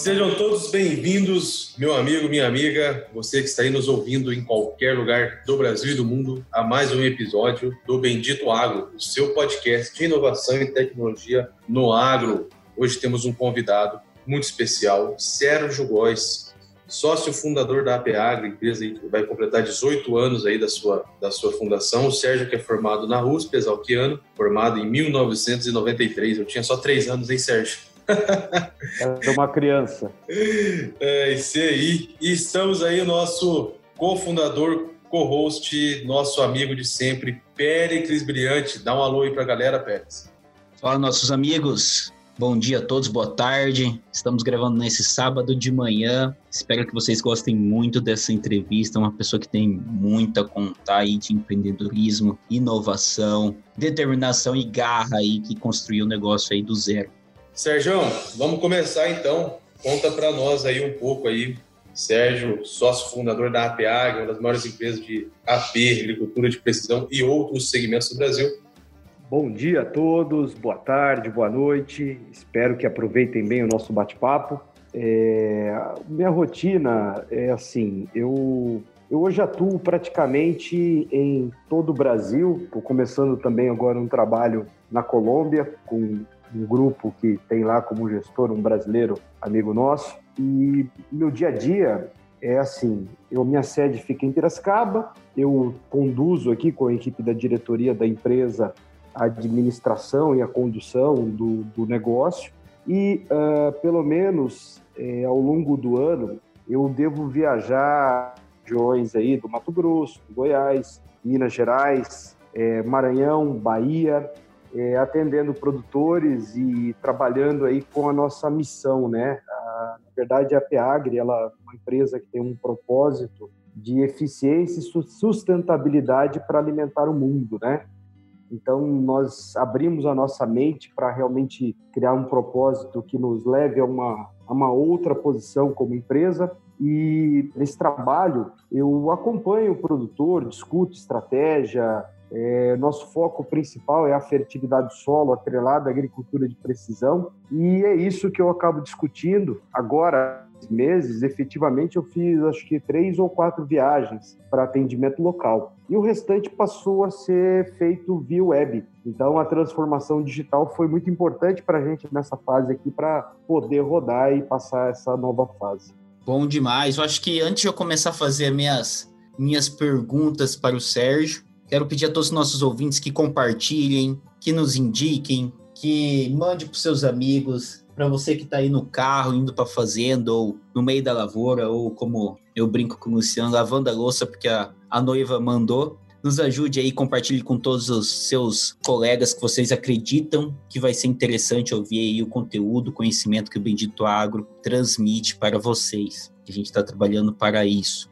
Sejam todos bem-vindos, meu amigo, minha amiga, você que está aí nos ouvindo em qualquer lugar do Brasil e do mundo, a mais um episódio do Bendito Agro, o seu podcast de inovação e tecnologia no agro. Hoje temos um convidado muito especial, Sérgio Góes, sócio fundador da APAGRO, empresa que vai completar 18 anos aí da sua, da sua fundação. O Sérgio que é formado na USP, exalquiano, formado em 1993. Eu tinha só três anos, hein, Sérgio? É uma criança. É isso aí. E estamos aí, o nosso cofundador, co-host, nosso amigo de sempre, Péricles Brilhante. Dá um alô aí pra galera, Pérez. Fala, nossos amigos. Bom dia a todos, boa tarde. Estamos gravando nesse sábado de manhã. Espero que vocês gostem muito dessa entrevista. Uma pessoa que tem muito a contar aí de empreendedorismo, inovação, determinação e garra aí que construiu o negócio aí do zero. Sérgio, vamos começar então. Conta para nós aí um pouco aí. Sérgio, sócio fundador da APAG, uma das maiores empresas de AP, agricultura de precisão e outros segmentos do Brasil. Bom dia a todos, boa tarde, boa noite. Espero que aproveitem bem o nosso bate-papo. É, minha rotina é assim, eu, eu hoje atuo praticamente em todo o Brasil. Estou começando também agora um trabalho na Colômbia com um grupo que tem lá como gestor um brasileiro amigo nosso. E meu dia a dia é assim: eu, minha sede fica em Piracicaba, eu conduzo aqui com a equipe da diretoria da empresa a administração e a condução do, do negócio. E uh, pelo menos é, ao longo do ano eu devo viajar regiões aí do Mato Grosso, do Goiás, Minas Gerais, é, Maranhão, Bahia, é, atendendo produtores e trabalhando aí com a nossa missão, né? A, na verdade, a Peagri, ela é uma empresa que tem um propósito de eficiência e sustentabilidade para alimentar o mundo, né? Então, nós abrimos a nossa mente para realmente criar um propósito que nos leve a uma, a uma outra posição como empresa. E nesse trabalho, eu acompanho o produtor, discuto estratégia, é, nosso foco principal é a fertilidade do solo, atrelada à agricultura de precisão, e é isso que eu acabo discutindo agora. Meses, efetivamente, eu fiz acho que três ou quatro viagens para atendimento local. E o restante passou a ser feito via web. Então, a transformação digital foi muito importante para a gente nessa fase aqui, para poder rodar e passar essa nova fase. Bom demais. Eu acho que antes de eu começar a fazer minhas, minhas perguntas para o Sérgio, Quero pedir a todos os nossos ouvintes que compartilhem, que nos indiquem, que mande para seus amigos, para você que está aí no carro, indo para fazenda, ou no meio da lavoura, ou como eu brinco com o Luciano, lavando a louça porque a, a noiva mandou. Nos ajude aí, compartilhe com todos os seus colegas que vocês acreditam que vai ser interessante ouvir aí o conteúdo, o conhecimento que o Bendito Agro transmite para vocês. A gente está trabalhando para isso.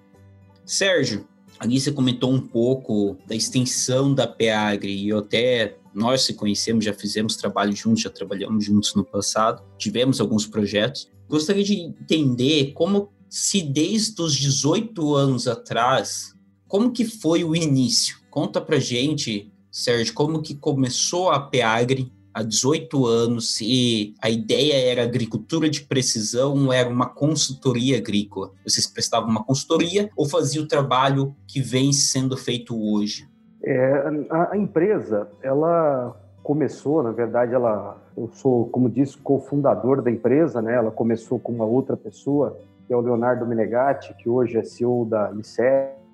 Sérgio, Ali você comentou um pouco da extensão da PEAGRE e eu até nós se conhecemos, já fizemos trabalho juntos, já trabalhamos juntos no passado, tivemos alguns projetos. Gostaria de entender como se desde os 18 anos atrás, como que foi o início? Conta pra gente, Sérgio, como que começou a PEAGRE há 18 anos e a ideia era agricultura de precisão, era uma consultoria agrícola. Vocês prestavam uma consultoria ou faziam o trabalho que vem sendo feito hoje? É, a, a, empresa, ela começou, na verdade, ela, eu sou, como disse, cofundador da empresa, né? Ela começou com uma outra pessoa, que é o Leonardo Menegatti, que hoje é CEO da Lice,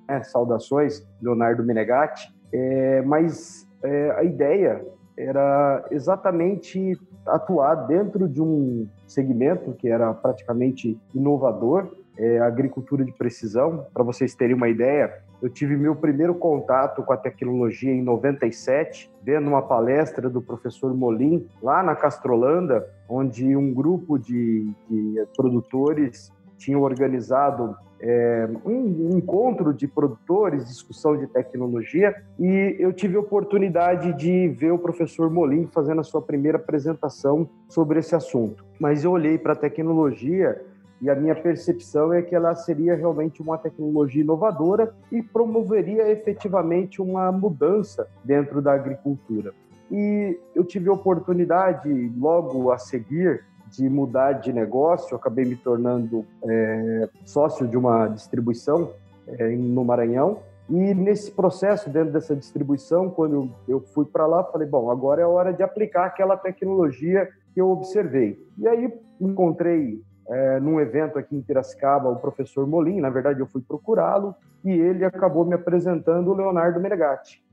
né? Saudações, Leonardo Menegatti. É, mas é, a ideia era exatamente atuar dentro de um segmento que era praticamente inovador, é, agricultura de precisão. Para vocês terem uma ideia, eu tive meu primeiro contato com a tecnologia em 97, vendo uma palestra do professor Molim, lá na Castrolanda, onde um grupo de, de produtores tinha organizado é, um encontro de produtores, discussão de tecnologia, e eu tive a oportunidade de ver o professor Molim fazendo a sua primeira apresentação sobre esse assunto. Mas eu olhei para a tecnologia e a minha percepção é que ela seria realmente uma tecnologia inovadora e promoveria efetivamente uma mudança dentro da agricultura. E eu tive a oportunidade, logo a seguir, de mudar de negócio, acabei me tornando é, sócio de uma distribuição é, no Maranhão. E nesse processo, dentro dessa distribuição, quando eu fui para lá, falei: bom, agora é hora de aplicar aquela tecnologia que eu observei. E aí encontrei é, num evento aqui em Piracicaba o professor Molim, na verdade eu fui procurá-lo, e ele acabou me apresentando o Leonardo Menegatti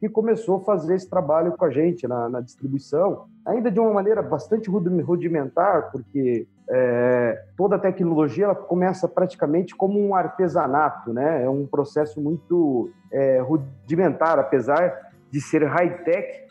que começou a fazer esse trabalho com a gente na, na distribuição, ainda de uma maneira bastante rudimentar, porque é, toda a tecnologia ela começa praticamente como um artesanato, né? É um processo muito é, rudimentar, apesar de ser high-tech.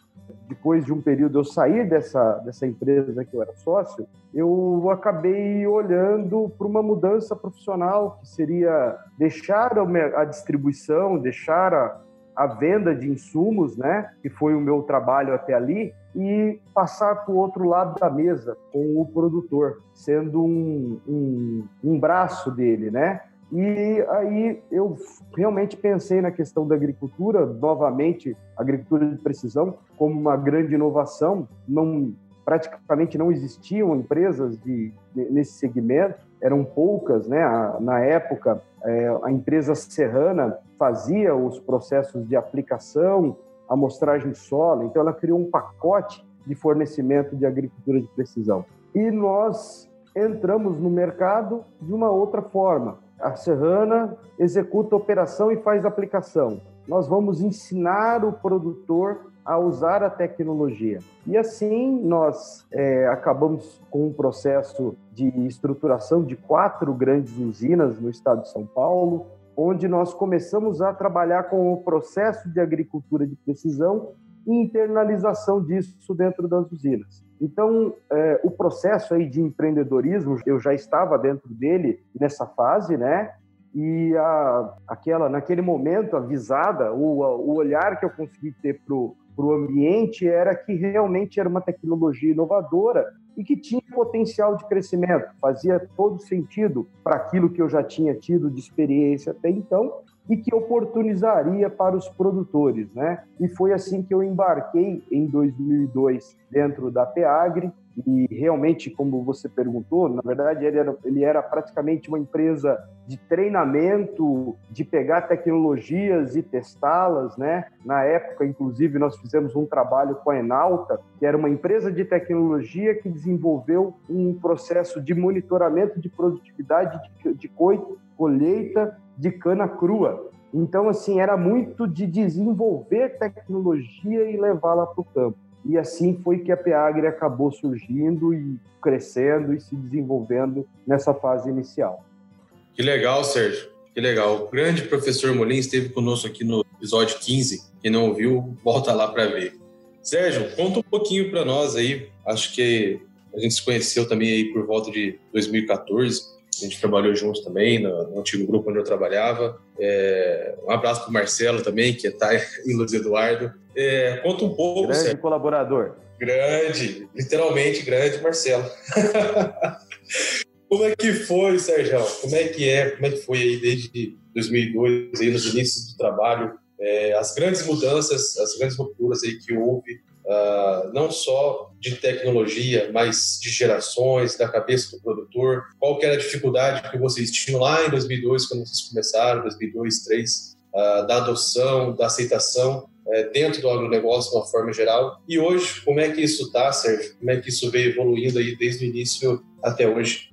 Depois de um período eu sair dessa, dessa empresa que eu era sócio, eu acabei olhando para uma mudança profissional, que seria deixar a distribuição, deixar a, a venda de insumos, né, que foi o meu trabalho até ali, e passar para o outro lado da mesa com o produtor, sendo um, um, um braço dele, né? E aí eu realmente pensei na questão da agricultura, novamente, agricultura de precisão, como uma grande inovação. Não, praticamente não existiam empresas de, de nesse segmento, eram poucas, né? Na época, é, a empresa Serrana fazia os processos de aplicação, amostragem solo, então ela criou um pacote de fornecimento de agricultura de precisão. E nós entramos no mercado de uma outra forma. A Serrana executa a operação e faz aplicação. Nós vamos ensinar o produtor a usar a tecnologia. E assim nós é, acabamos com um processo de estruturação de quatro grandes usinas no estado de São Paulo, onde nós começamos a trabalhar com o processo de agricultura de precisão e internalização disso dentro das usinas. Então, é, o processo aí de empreendedorismo, eu já estava dentro dele nessa fase, né? E a, aquela, naquele momento, a visada, o, o olhar que eu consegui ter para o ambiente era que realmente era uma tecnologia inovadora e que tinha potencial de crescimento, fazia todo sentido para aquilo que eu já tinha tido de experiência até então e que oportunizaria para os produtores, né? E foi assim que eu embarquei em 2002 dentro da Peagre e realmente, como você perguntou, na verdade ele era, ele era praticamente uma empresa de treinamento, de pegar tecnologias e testá-las, né? Na época, inclusive, nós fizemos um trabalho com a Enalta, que era uma empresa de tecnologia que desenvolveu um processo de monitoramento de produtividade de, de coito, colheita de cana crua. Então, assim, era muito de desenvolver tecnologia e levá-la para o campo. E assim foi que a Peagre acabou surgindo e crescendo e se desenvolvendo nessa fase inicial. Que legal, Sérgio. Que legal. O grande professor Molin esteve conosco aqui no episódio 15. Quem não ouviu, volta lá para ver. Sérgio, conta um pouquinho para nós aí. Acho que a gente se conheceu também aí por volta de 2014. A gente trabalhou juntos também no, no antigo grupo onde eu trabalhava. É, um abraço para o Marcelo também, que está em Luiz Eduardo. É, conta um pouco. Grande Sérgio. colaborador. Grande, literalmente grande, Marcelo. como é que foi, Sérgio? Como é que é? Como é que foi aí desde 2002, aí nos inícios do trabalho? É, as grandes mudanças, as grandes rupturas aí que houve uh, não só de tecnologia, mas de gerações, da cabeça do produtor? Qual que era a dificuldade que vocês tinham lá em 2002, quando vocês começaram, 2002, 2003, uh, da adoção, da aceitação uh, dentro do agronegócio de uma forma geral? E hoje, como é que isso está, Sérgio? Como é que isso veio evoluindo aí desde o início até hoje?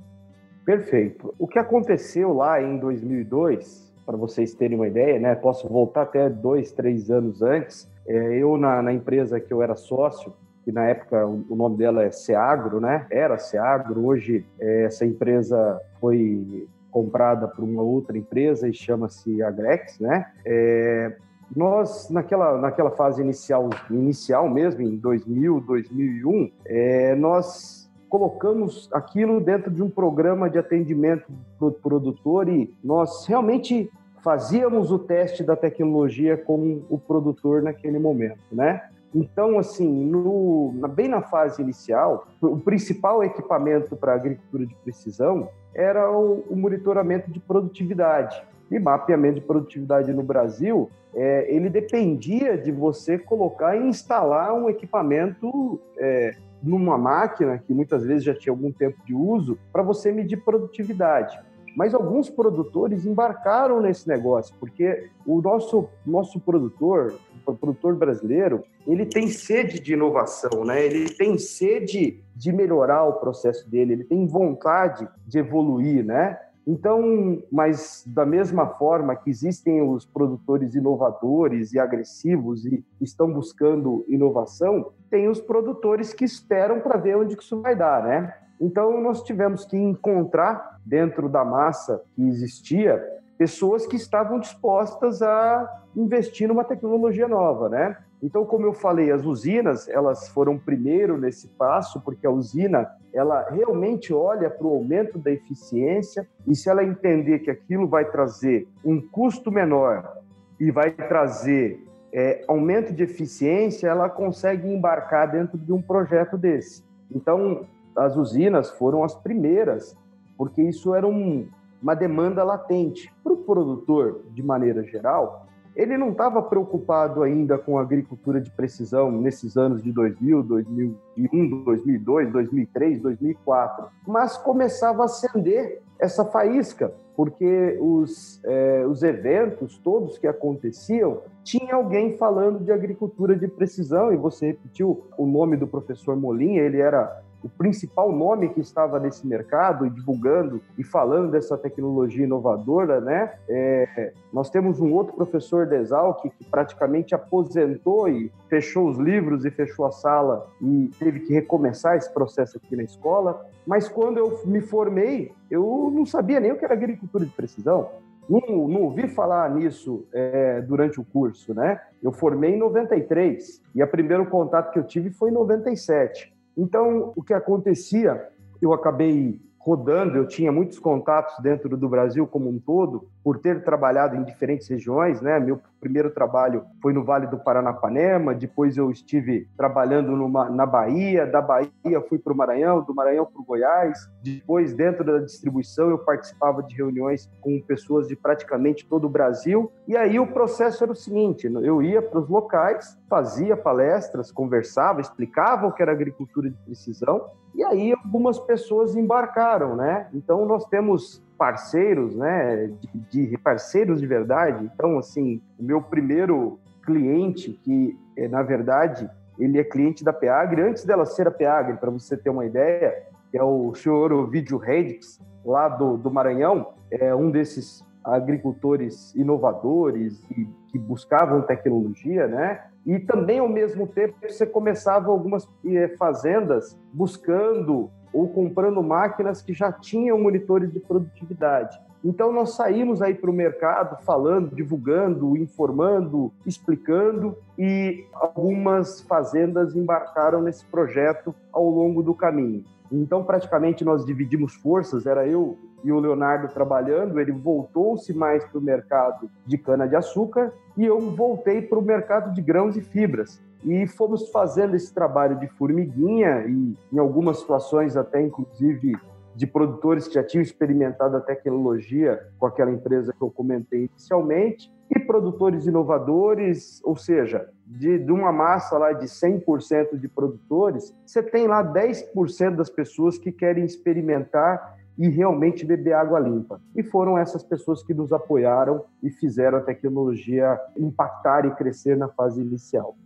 Perfeito. O que aconteceu lá em 2002, para vocês terem uma ideia, né? Posso voltar até dois, três anos antes. É, eu, na, na, empresa que eu era sócio, que na época o nome dela é Seagro, né? Era Seagro, hoje é, essa empresa foi comprada por uma outra empresa e chama-se Agrex, né? É, nós, naquela, naquela fase inicial, inicial mesmo, em 2000, 2001, é, nós colocamos aquilo dentro de um programa de atendimento do produtor e nós realmente fazíamos o teste da tecnologia com o produtor naquele momento, né? Então, assim, no, bem na fase inicial, o principal equipamento para agricultura de precisão era o, o, monitoramento de produtividade. E mapeamento de produtividade no Brasil, é, ele dependia de você colocar e instalar um equipamento é, numa máquina que muitas vezes já tinha algum tempo de uso para você medir produtividade. Mas alguns produtores embarcaram nesse negócio, porque o nosso, nosso produtor, o produtor brasileiro, ele tem sede de inovação, né? ele tem sede de melhorar o processo dele, ele tem vontade de evoluir, né? Então, mas da mesma forma que existem os produtores inovadores e agressivos e estão buscando inovação, tem os produtores que esperam para ver onde que isso vai dar, né? Então, nós tivemos que encontrar dentro da massa que existia pessoas que estavam dispostas a investir numa tecnologia nova, né? Então, como eu falei, as usinas, elas foram primeiro nesse passo, porque a usina, ela realmente olha para o aumento da eficiência e se ela entender que aquilo vai trazer um custo menor e vai trazer é, aumento de eficiência, ela consegue embarcar dentro de um projeto desse. Então, as usinas foram as primeiras, porque isso era um, uma demanda latente. Para o produtor, de maneira geral, ele não estava preocupado ainda com a agricultura de precisão nesses anos de 2000, 2001, 2002, 2003, 2004, mas começava a acender essa faísca, porque os, é, os eventos todos que aconteciam, tinha alguém falando de agricultura de precisão, e você repetiu o nome do professor Molinha, ele era o principal nome que estava nesse mercado e divulgando e falando dessa tecnologia inovadora, né? É, nós temos um outro professor de Exalc que praticamente aposentou e fechou os livros e fechou a sala e teve que recomeçar esse processo aqui na escola. Mas quando eu me formei, eu não sabia nem o que era agricultura de precisão. Não, não, ouvi falar nisso é, durante o curso, né? Eu formei em 93 e o primeiro contato que eu tive foi em 97. Então, o que acontecia, eu acabei rodando, eu tinha muitos contatos dentro do Brasil como um todo, por ter trabalhado em diferentes regiões, né? Meu primeiro trabalho foi no Vale do Paranapanema, depois eu estive trabalhando numa, na Bahia, da Bahia fui para o Maranhão, do Maranhão para o Goiás, depois dentro da distribuição eu participava de reuniões com pessoas de praticamente todo o Brasil, e aí o processo era o seguinte, eu ia para os locais, fazia palestras, conversava, explicava o que era agricultura de precisão, e aí algumas pessoas embarcaram, né? Então nós temos parceiros, né, de, de, parceiros de verdade. Então, assim, o meu primeiro cliente, que é, na verdade ele é cliente da Peagre, antes dela ser a Peagre, para você ter uma ideia, é o senhor Ovidio Redix, lá do, do Maranhão, é um desses agricultores inovadores e que buscavam tecnologia, né? E também, ao mesmo tempo, você começava algumas eh, fazendas buscando ou comprando máquinas que já tinham monitores de produtividade. Então, nós saímos aí para o mercado falando, divulgando, informando, explicando, e algumas fazendas embarcaram nesse projeto ao longo do caminho. Então, praticamente, nós dividimos forças, era eu e o Leonardo trabalhando, ele voltou-se mais para o mercado de cana-de-açúcar e eu voltei para o mercado de grãos e fibras. E fomos fazendo esse trabalho de formiguinha e em algumas situações até inclusive de produtores que já tinham experimentado a tecnologia com aquela empresa que eu comentei inicialmente e produtores inovadores, ou seja, de, de uma massa lá de 100% de produtores, você tem lá 10% das pessoas que querem experimentar e realmente beber água limpa. E foram essas pessoas que nos apoiaram e fizeram a tecnologia impactar e crescer na fase inicial.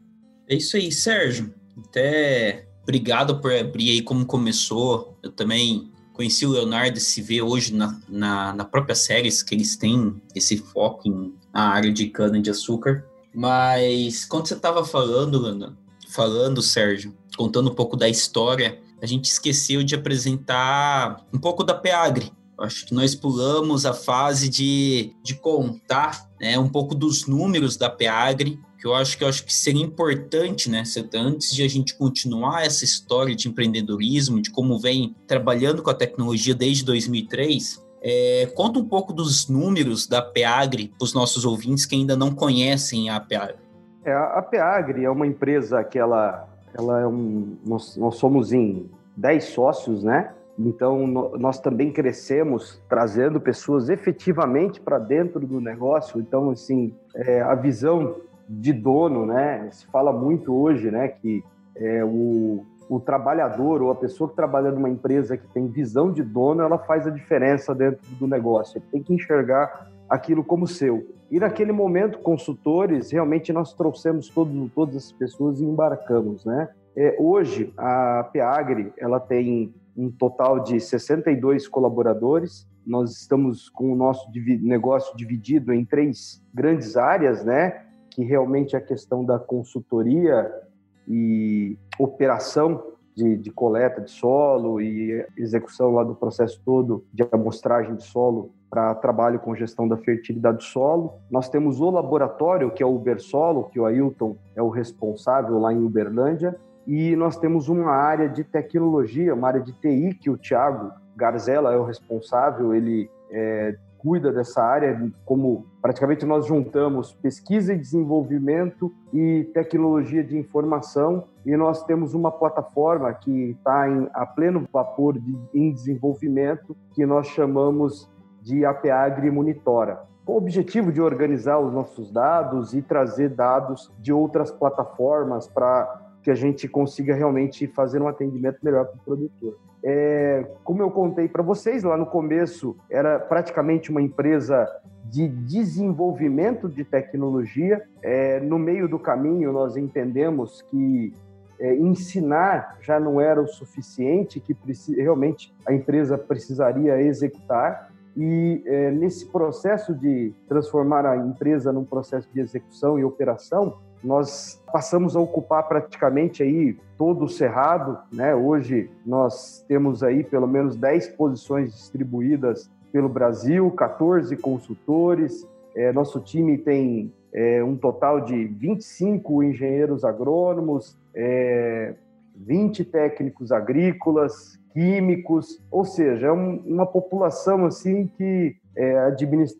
É isso aí, Sérgio. Até obrigado por abrir aí como começou. Eu também conheci o Leonardo e se vê hoje na, na, na própria séries que eles têm esse foco em, na área de cana-de-açúcar. Mas quando você estava falando, falando, Sérgio, contando um pouco da história, a gente esqueceu de apresentar um pouco da Peagre. Acho que nós pulamos a fase de, de contar né, um pouco dos números da Peagre, que eu acho que eu acho que seria importante, né, antes de a gente continuar essa história de empreendedorismo, de como vem trabalhando com a tecnologia desde 2003, é, conta um pouco dos números da Peagre para os nossos ouvintes que ainda não conhecem a Peagre. É, a Peagre é uma empresa que ela, ela é um, nós, nós somos em 10 sócios, né? Então, nós também crescemos trazendo pessoas efetivamente para dentro do negócio. Então, assim, é, a visão de dono, né? Se fala muito hoje, né, que é, o, o trabalhador ou a pessoa que trabalha numa empresa que tem visão de dono, ela faz a diferença dentro do negócio. Ele tem que enxergar aquilo como seu. E naquele momento, consultores, realmente nós trouxemos todo, todas as pessoas e embarcamos, né? É, hoje, a Peagre, ela tem um total de 62 colaboradores. Nós estamos com o nosso negócio dividido em três grandes áreas, né? Que realmente é a questão da consultoria e operação de, de, coleta de solo e execução lá do processo todo de amostragem de solo para trabalho com gestão da fertilidade do solo. Nós temos o laboratório, que é o Ubersolo, que o Ailton é o responsável lá em Uberlândia, e nós temos uma área de tecnologia, uma área de TI, que o Thiago Garzella é o responsável, ele é, cuida dessa área, como praticamente nós juntamos pesquisa e desenvolvimento e tecnologia de informação, e nós temos uma plataforma que está a pleno vapor de, em desenvolvimento, que nós chamamos de APAgri Monitora com o objetivo de organizar os nossos dados e trazer dados de outras plataformas para que a gente consiga realmente fazer um atendimento melhor para o produtor. É, como eu contei para vocês lá no começo, era praticamente uma empresa de desenvolvimento de tecnologia. É, no meio do caminho, nós entendemos que é, ensinar já não era o suficiente, que realmente a empresa precisaria executar. E é, nesse processo de transformar a empresa num processo de execução e operação, nós passamos a ocupar praticamente aí todo o cerrado, né? Hoje nós temos aí pelo menos 10 posições distribuídas pelo Brasil, 14 consultores. É, nosso time tem é, um total de 25 engenheiros agrônomos, é, 20 técnicos agrícolas, químicos, ou seja, é um, uma população assim que é,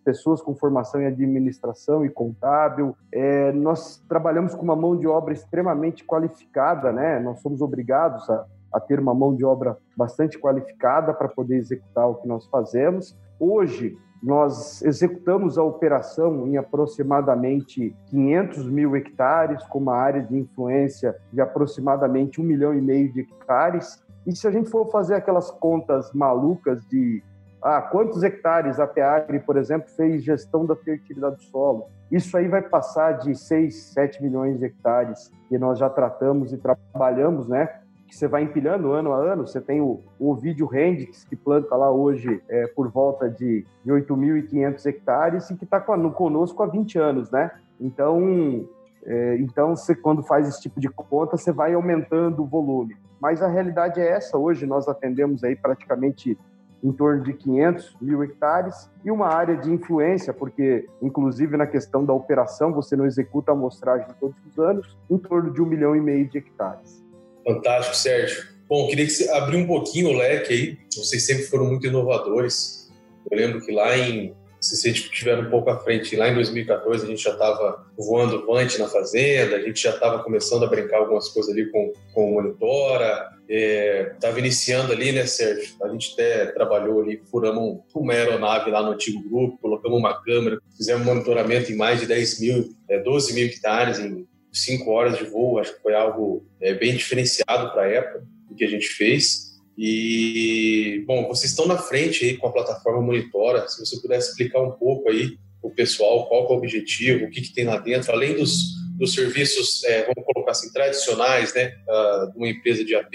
pessoas com formação em administração e contábil. É, nós trabalhamos com uma mão de obra extremamente qualificada, né? Nós somos obrigados a, a ter uma mão de obra bastante qualificada para poder executar o que nós fazemos. Hoje, nós executamos a operação em aproximadamente 500 mil hectares, com uma área de influência de aproximadamente um milhão e meio de hectares. E se a gente for fazer aquelas contas malucas de ah, quantos hectares a Peagre, por exemplo, fez gestão da fertilidade do solo? Isso aí vai passar de 6, 7 milhões de hectares que nós já tratamos e trabalhamos, né? Que você vai empilhando ano a ano. Você tem o, o vídeo Rendix, que planta lá hoje é, por volta de, de 8.500 hectares e que está conosco há 20 anos, né? Então, é, então, você, quando faz esse tipo de conta, você vai aumentando o volume. Mas a realidade é essa. Hoje nós atendemos aí praticamente em torno de 500 mil hectares e uma área de influência, porque, inclusive, na questão da operação, você não executa a amostragem todos os anos, em torno de um milhão e meio de hectares. Fantástico, Sérgio. Bom, queria que você abrir um pouquinho o leque aí. Vocês sempre foram muito inovadores. Eu lembro que lá em se vocês estiveram um pouco à frente, lá em 2014 a gente já estava voando vante na fazenda, a gente já estava começando a brincar algumas coisas ali com, com o Monitora, estava é, iniciando ali, né, Sérgio? A gente até trabalhou ali, furamos uma aeronave lá no antigo grupo, colocamos uma câmera, fizemos monitoramento em mais de 10 mil, é, 12 mil hectares em 5 horas de voo, acho que foi algo é, bem diferenciado para a época do que a gente fez. E, bom, vocês estão na frente aí com a plataforma Monitora. Se você pudesse explicar um pouco aí o pessoal qual é o objetivo, o que, que tem lá dentro, além dos, dos serviços, é, vamos colocar assim, tradicionais, né, uh, de uma empresa de AP,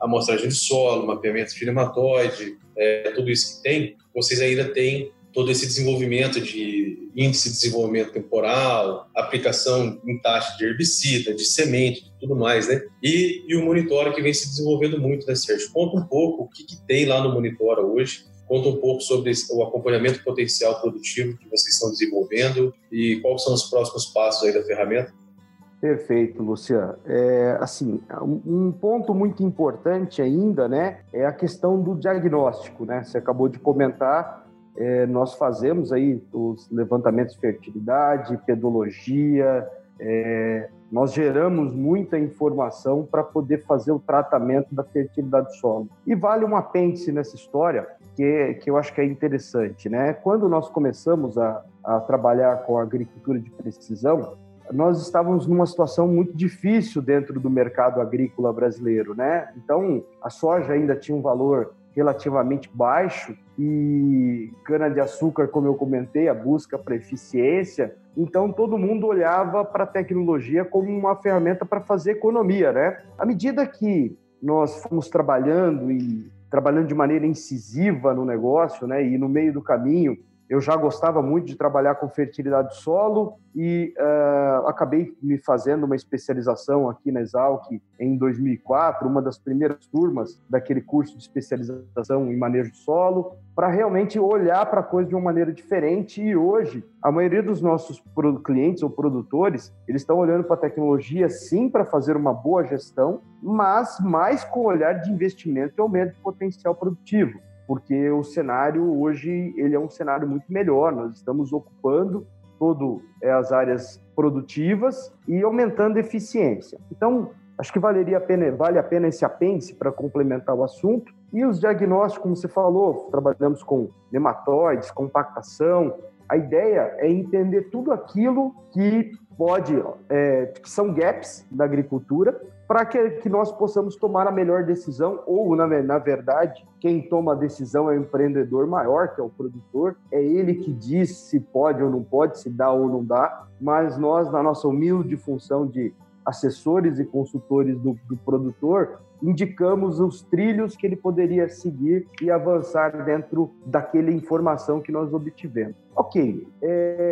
amostragem de solo, mapeamento de nematóide, é, tudo isso que tem, vocês ainda têm todo esse desenvolvimento de índice de desenvolvimento temporal, aplicação em taxa de herbicida, de semente, tudo mais, né? E, e o Monitora que vem se desenvolvendo muito, né, Sérgio? Conta um pouco o que, que tem lá no Monitora hoje Conta um pouco sobre o acompanhamento potencial produtivo que vocês estão desenvolvendo e quais são os próximos passos aí da ferramenta. Perfeito, Luciano. É, assim, um ponto muito importante ainda, né, é a questão do diagnóstico, né? Você acabou de comentar, é, nós fazemos aí os levantamentos de fertilidade, pedologia, é, nós geramos muita informação para poder fazer o tratamento da fertilidade do solo. E vale um apêndice nessa história que, que eu acho que é interessante, né? Quando nós começamos a, a trabalhar com a agricultura de precisão, nós estávamos numa situação muito difícil dentro do mercado agrícola brasileiro, né? Então, a soja ainda tinha um valor relativamente baixo e cana-de-açúcar, como eu comentei, a busca para eficiência. Então, todo mundo olhava para a tecnologia como uma ferramenta para fazer economia, né? À medida que nós fomos trabalhando e trabalhando de maneira incisiva no negócio, né, e no meio do caminho eu já gostava muito de trabalhar com fertilidade do solo e uh, acabei me fazendo uma especialização aqui na Exalc em 2004, uma das primeiras turmas daquele curso de especialização em manejo de solo, para realmente olhar para a coisa de uma maneira diferente. E hoje, a maioria dos nossos clientes ou produtores, eles estão olhando para a tecnologia sim para fazer uma boa gestão, mas mais com o olhar de investimento e aumento de potencial produtivo porque o cenário hoje ele é um cenário muito melhor. Nós estamos ocupando todo é, as áreas produtivas e aumentando a eficiência. Então, acho que valeria a pena, vale a pena esse apêndice para complementar o assunto. E os diagnósticos, como você falou, trabalhamos com nematóides, compactação. A ideia é entender tudo aquilo que pode, é, que são gaps da agricultura, para que, que nós possamos tomar a melhor decisão, ou, na, na verdade, quem toma a decisão é o empreendedor maior, que é o produtor, é ele que diz se pode ou não pode, se dá ou não dá, mas nós, na nossa humilde função de assessores e consultores do, do produtor, indicamos os trilhos que ele poderia seguir e avançar dentro daquela informação que nós obtivemos. Ok, é,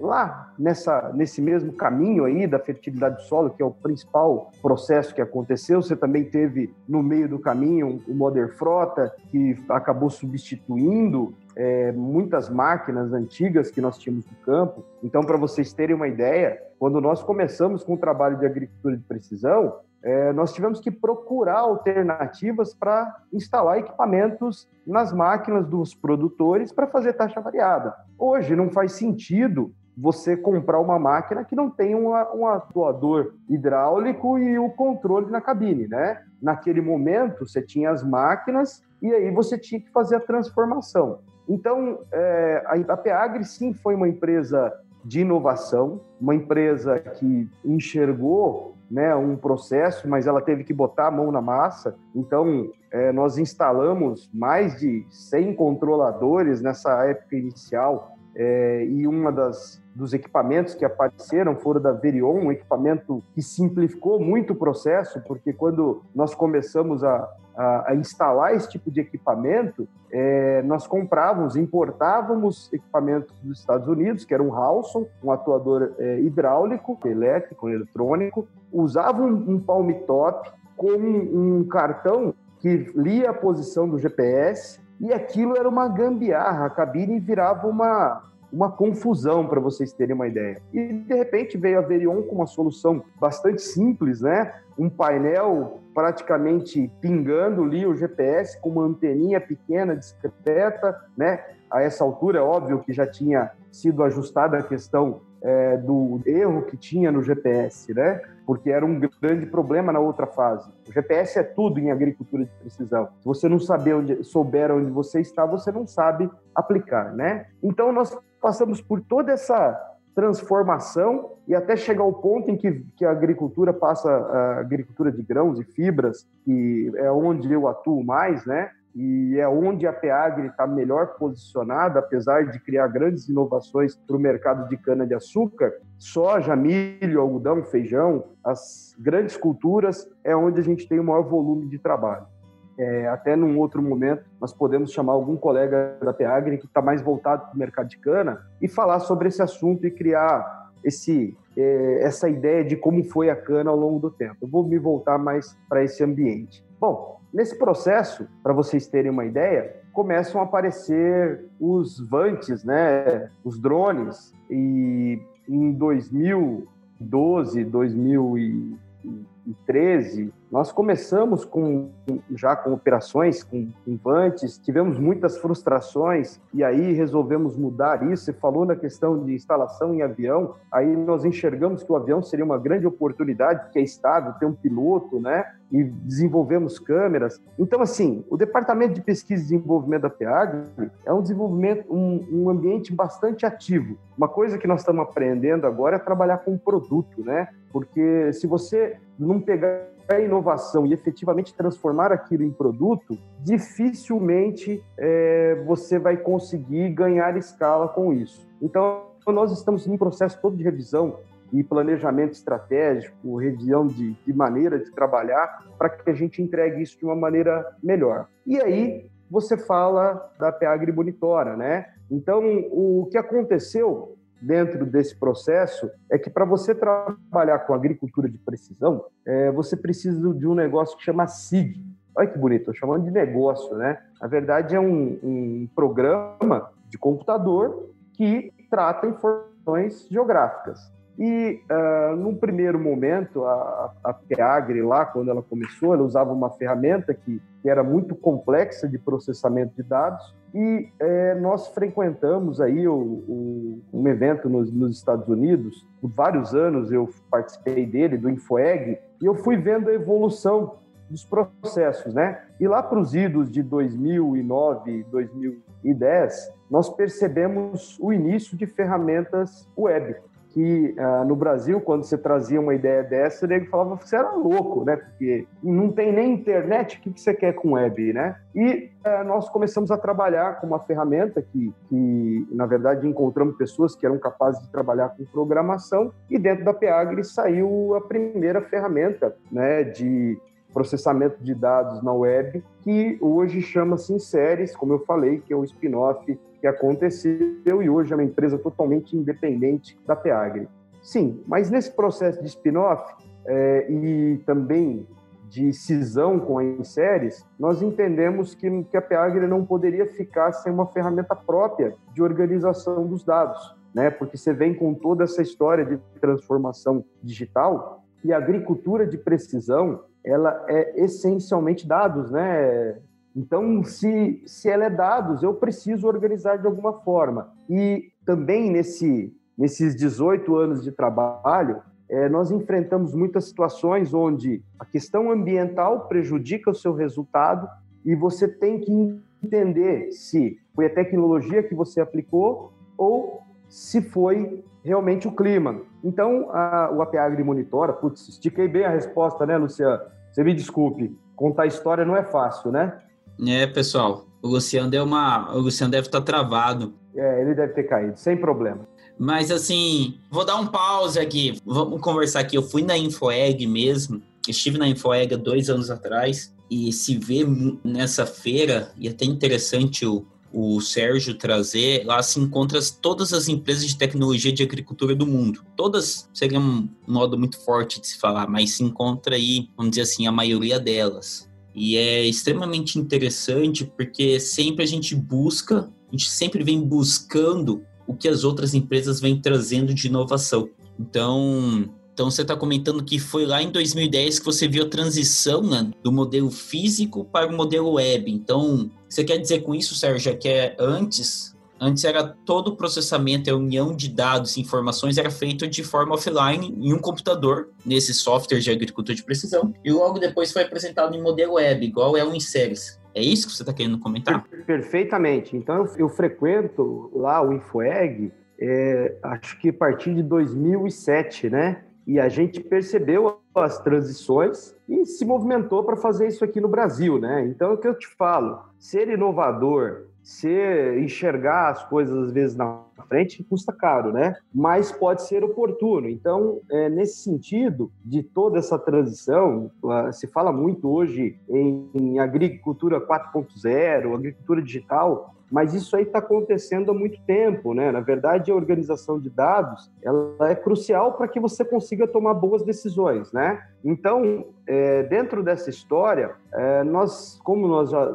lá nessa, nesse mesmo caminho aí da fertilidade do solo, que é o principal processo que aconteceu, você também teve no meio do caminho o Modern Frota, que acabou substituindo é, muitas máquinas antigas que nós tínhamos no campo. Então, para vocês terem uma ideia, quando nós começamos com o trabalho de agricultura de precisão, é, nós tivemos que procurar alternativas para instalar equipamentos nas máquinas dos produtores para fazer taxa variada. Hoje não faz sentido você comprar uma máquina que não tem uma, um atuador hidráulico e o controle na cabine, né? Naquele momento, você tinha as máquinas e aí você tinha que fazer a transformação. Então, é, a Peagri, sim, foi uma empresa de inovação, uma empresa que enxergou né, um processo, mas ela teve que botar a mão na massa. Então, é, nós instalamos mais de 100 controladores nessa época inicial é, e uma das dos equipamentos que apareceram foram da Verion, um equipamento que simplificou muito o processo, porque quando nós começamos a, a, a instalar esse tipo de equipamento, é, nós comprávamos, importávamos equipamentos dos Estados Unidos, que era um Halson, um atuador é, hidráulico, elétrico, eletrônico, usava um, um palm top com um cartão que lia a posição do GPS e aquilo era uma gambiarra, a cabine virava uma, uma confusão para vocês terem uma ideia. E de repente veio a Verion com uma solução bastante simples, né? Um painel praticamente pingando ali o GPS com uma anteninha pequena, discreta, né? A essa altura, é óbvio que já tinha sido ajustada a questão é, do erro que tinha no GPS, né? Porque era um grande problema na outra fase. O GPS é tudo em agricultura de precisão. Se você não saber onde, souber onde você está, você não sabe aplicar, né? Então nós passamos por toda essa transformação e até chegar ao ponto em que, que a agricultura passa a agricultura de grãos e fibras, que é onde eu atuo mais, né? E é onde a Peagri está melhor posicionada, apesar de criar grandes inovações para o mercado de cana-de-açúcar. Soja, milho, algodão, feijão, as grandes culturas é onde a gente tem o maior volume de trabalho é, até num outro momento, nós podemos chamar algum colega da Peagri que está mais voltado para o mercado de cana e falar sobre esse assunto e criar esse, é, essa ideia de como foi a cana ao longo do tempo. Eu vou me voltar mais para esse ambiente. Bom, Nesse processo, para vocês terem uma ideia, começam a aparecer os vantes, né, os drones, e em 2012, 2013, nós começamos com, já com operações, com, vantes, tivemos muitas frustrações e aí resolvemos mudar isso. Você falou na questão de instalação em avião, aí nós enxergamos que o avião seria uma grande oportunidade, porque é estável, tem um piloto, né? E desenvolvemos câmeras. Então, assim, o Departamento de Pesquisa e Desenvolvimento da PEAG é um desenvolvimento, um, um ambiente bastante ativo. Uma coisa que nós estamos aprendendo agora é trabalhar com produto, né? Porque se você não pegar a inovação e efetivamente transformar aquilo em produto, dificilmente é, você vai conseguir ganhar escala com isso. Então, nós estamos em processo todo de revisão e planejamento estratégico, revisão de, de maneira de trabalhar para que a gente entregue isso de uma maneira melhor. E aí você fala da PA Agribonitora, né? Então, o que aconteceu dentro desse processo é que para você trabalhar com agricultura de precisão, é, você precisa de um negócio que chama SIG. Olha que bonito, estou chamando de negócio, né? Na verdade, é um, um programa de computador que trata informações geográficas. E, uh, num primeiro momento, a, a lá, quando ela começou, ela usava uma ferramenta que, que era muito complexa de processamento de dados, e é, nós frequentamos aí o, o, um evento nos, nos, Estados Unidos, por vários anos eu participei dele, do InfoEg, e eu fui vendo a evolução dos processos, né? E lá para os idos de 2009, 2010, nós percebemos o início de ferramentas web que uh, no Brasil, quando você trazia uma ideia dessa, ele falava que você era louco, né? Porque não tem nem internet, o que, que você quer com web, né? E uh, nós começamos a trabalhar com uma ferramenta que, que, na verdade, encontramos pessoas que eram capazes de trabalhar com programação e dentro da Peagre saiu a primeira ferramenta, né, de processamento de dados na web, que hoje chama-se Inseres, como eu falei, que é o spin-off que aconteceu e hoje é uma empresa totalmente independente da Peagre. Sim, mas nesse processo de spin-off é, e também de cisão com a Inseres, nós entendemos que, que a Peagre não poderia ficar sem uma ferramenta própria de organização dos dados, né? Porque você vem com toda essa história de transformação digital e a agricultura de precisão, ela é essencialmente dados, né? Então, se, se ela é dados, eu preciso organizar de alguma forma. E também nesse, nesses 18 anos de trabalho, é, nós enfrentamos muitas situações onde a questão ambiental prejudica o seu resultado e você tem que entender se foi a tecnologia que você aplicou ou se foi realmente o clima. Então, a, o APAgri monitora, putz, estiquei bem a resposta, né, Luciano? Você me desculpe, contar história não é fácil, né? É, pessoal, o Luciano deu uma. O Luciano deve estar travado. É, ele deve ter caído, sem problema. Mas assim, vou dar um pause aqui. Vamos conversar aqui. Eu fui na Infoeg mesmo. Estive na Infoeg dois anos atrás. E se vê nessa feira, e é até interessante o, o Sérgio trazer, lá se encontra todas as empresas de tecnologia de agricultura do mundo. Todas seria um modo muito forte de se falar, mas se encontra aí, vamos dizer assim, a maioria delas. E é extremamente interessante porque sempre a gente busca, a gente sempre vem buscando o que as outras empresas vêm trazendo de inovação. Então, então você está comentando que foi lá em 2010 que você viu a transição né, do modelo físico para o modelo web. Então, você quer dizer com isso, Sérgio, que é antes Antes era todo o processamento, a união de dados e informações era feito de forma offline em um computador, nesse software de agricultura de precisão, e logo depois foi apresentado em modelo web, igual é o Inseris. É isso que você está querendo comentar? Perfeitamente. Então, eu, eu frequento lá o InfoEg, é, acho que a partir de 2007, né? E a gente percebeu as transições e se movimentou para fazer isso aqui no Brasil, né? Então, é o que eu te falo, ser inovador, se enxergar as coisas às vezes na frente custa caro, né? Mas pode ser oportuno. Então, é, nesse sentido de toda essa transição, se fala muito hoje em, em agricultura 4.0, agricultura digital, mas isso aí está acontecendo há muito tempo, né? Na verdade, a organização de dados ela é crucial para que você consiga tomar boas decisões, né? Então, é, dentro dessa história, é, nós, como nós já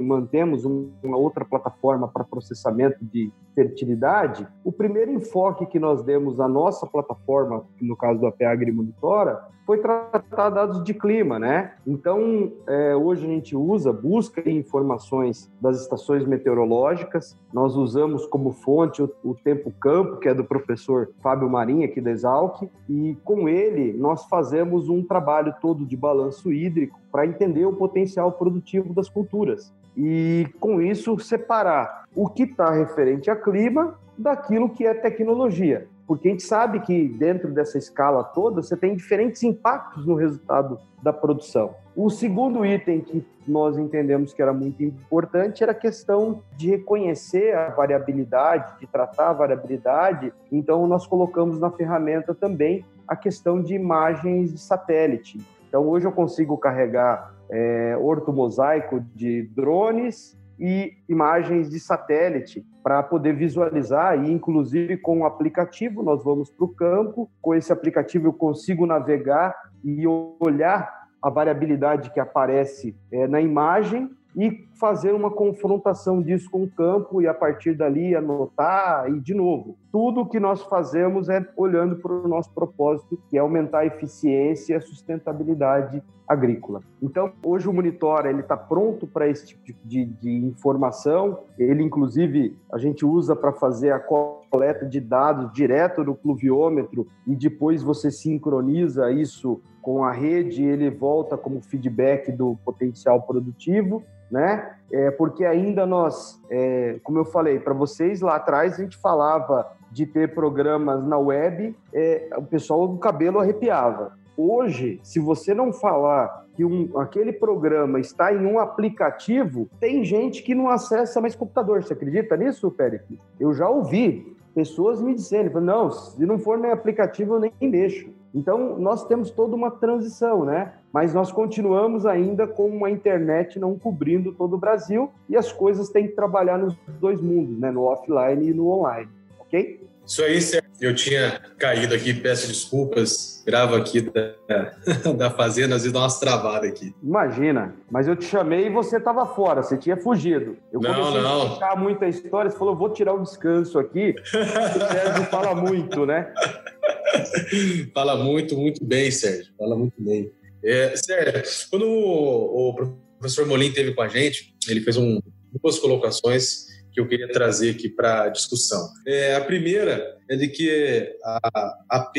mantemos uma outra plataforma para processamento de fertilidade, o primeiro enfoque que nós demos à nossa plataforma, no caso do APA AgriMonitora, foi tratar dados de clima, né? Então, é, hoje a gente usa, busca informações das estações meteorológicas, nós usamos como fonte o, o Tempo Campo, que é do professor Fábio Marinho, aqui da Exalc, e com ele nós fazemos um trabalho todo de balanço hídrico para entender o potencial produtivo das culturas. E com isso separar o que está referente a clima daquilo que é tecnologia porque a gente sabe que dentro dessa escala toda você tem diferentes impactos no resultado da produção. O segundo item que nós entendemos que era muito importante era a questão de reconhecer a variabilidade, de tratar a variabilidade. Então, nós colocamos na ferramenta também a questão de imagens de satélite. Então, hoje eu consigo carregar é, ortomosaico de drones e imagens de satélite para poder visualizar e inclusive com o aplicativo nós vamos para o campo. Com esse aplicativo eu consigo navegar e olhar a variabilidade que aparece é, na imagem e fazer uma confrontação disso com o campo e a partir dali anotar e de novo. Tudo que nós fazemos é olhando para o nosso propósito, que é aumentar a eficiência e a sustentabilidade agrícola. Então, hoje o Monitor ele está pronto para esse tipo de, de, informação. Ele, inclusive, a gente usa para fazer a coleta de dados direto no pluviômetro e depois você sincroniza isso com a rede ele volta como feedback do potencial produtivo né? É, porque ainda nós, é, como eu falei para vocês lá atrás, a gente falava de ter programas na web, é, o pessoal do cabelo arrepiava. Hoje, se você não falar que um, aquele programa está em um aplicativo, tem gente que não acessa mais computador. Você acredita nisso, Péricles? Eu já ouvi pessoas me dizendo, não, se não for no aplicativo eu nem deixo. Então, nós temos toda uma transição, né? Mas nós continuamos ainda com uma internet não cobrindo todo o Brasil e as coisas têm que trabalhar nos dois mundos, né? No offline e no online, ok? Isso aí, Sérgio. Eu tinha caído aqui, peço desculpas. Gravo aqui da, da fazenda, às vezes dá umas travadas aqui. Imagina, mas eu te chamei e você estava fora, você tinha fugido. Eu não, comecei não. a explicar muita história, você falou, vou tirar um descanso aqui. o Sérgio fala muito, né? Fala muito, muito bem, Sérgio. Fala muito bem. É, Sérgio, quando o, o professor Molim teve com a gente, ele fez um, duas colocações que eu queria trazer aqui para discussão. É, a primeira é de que a AP,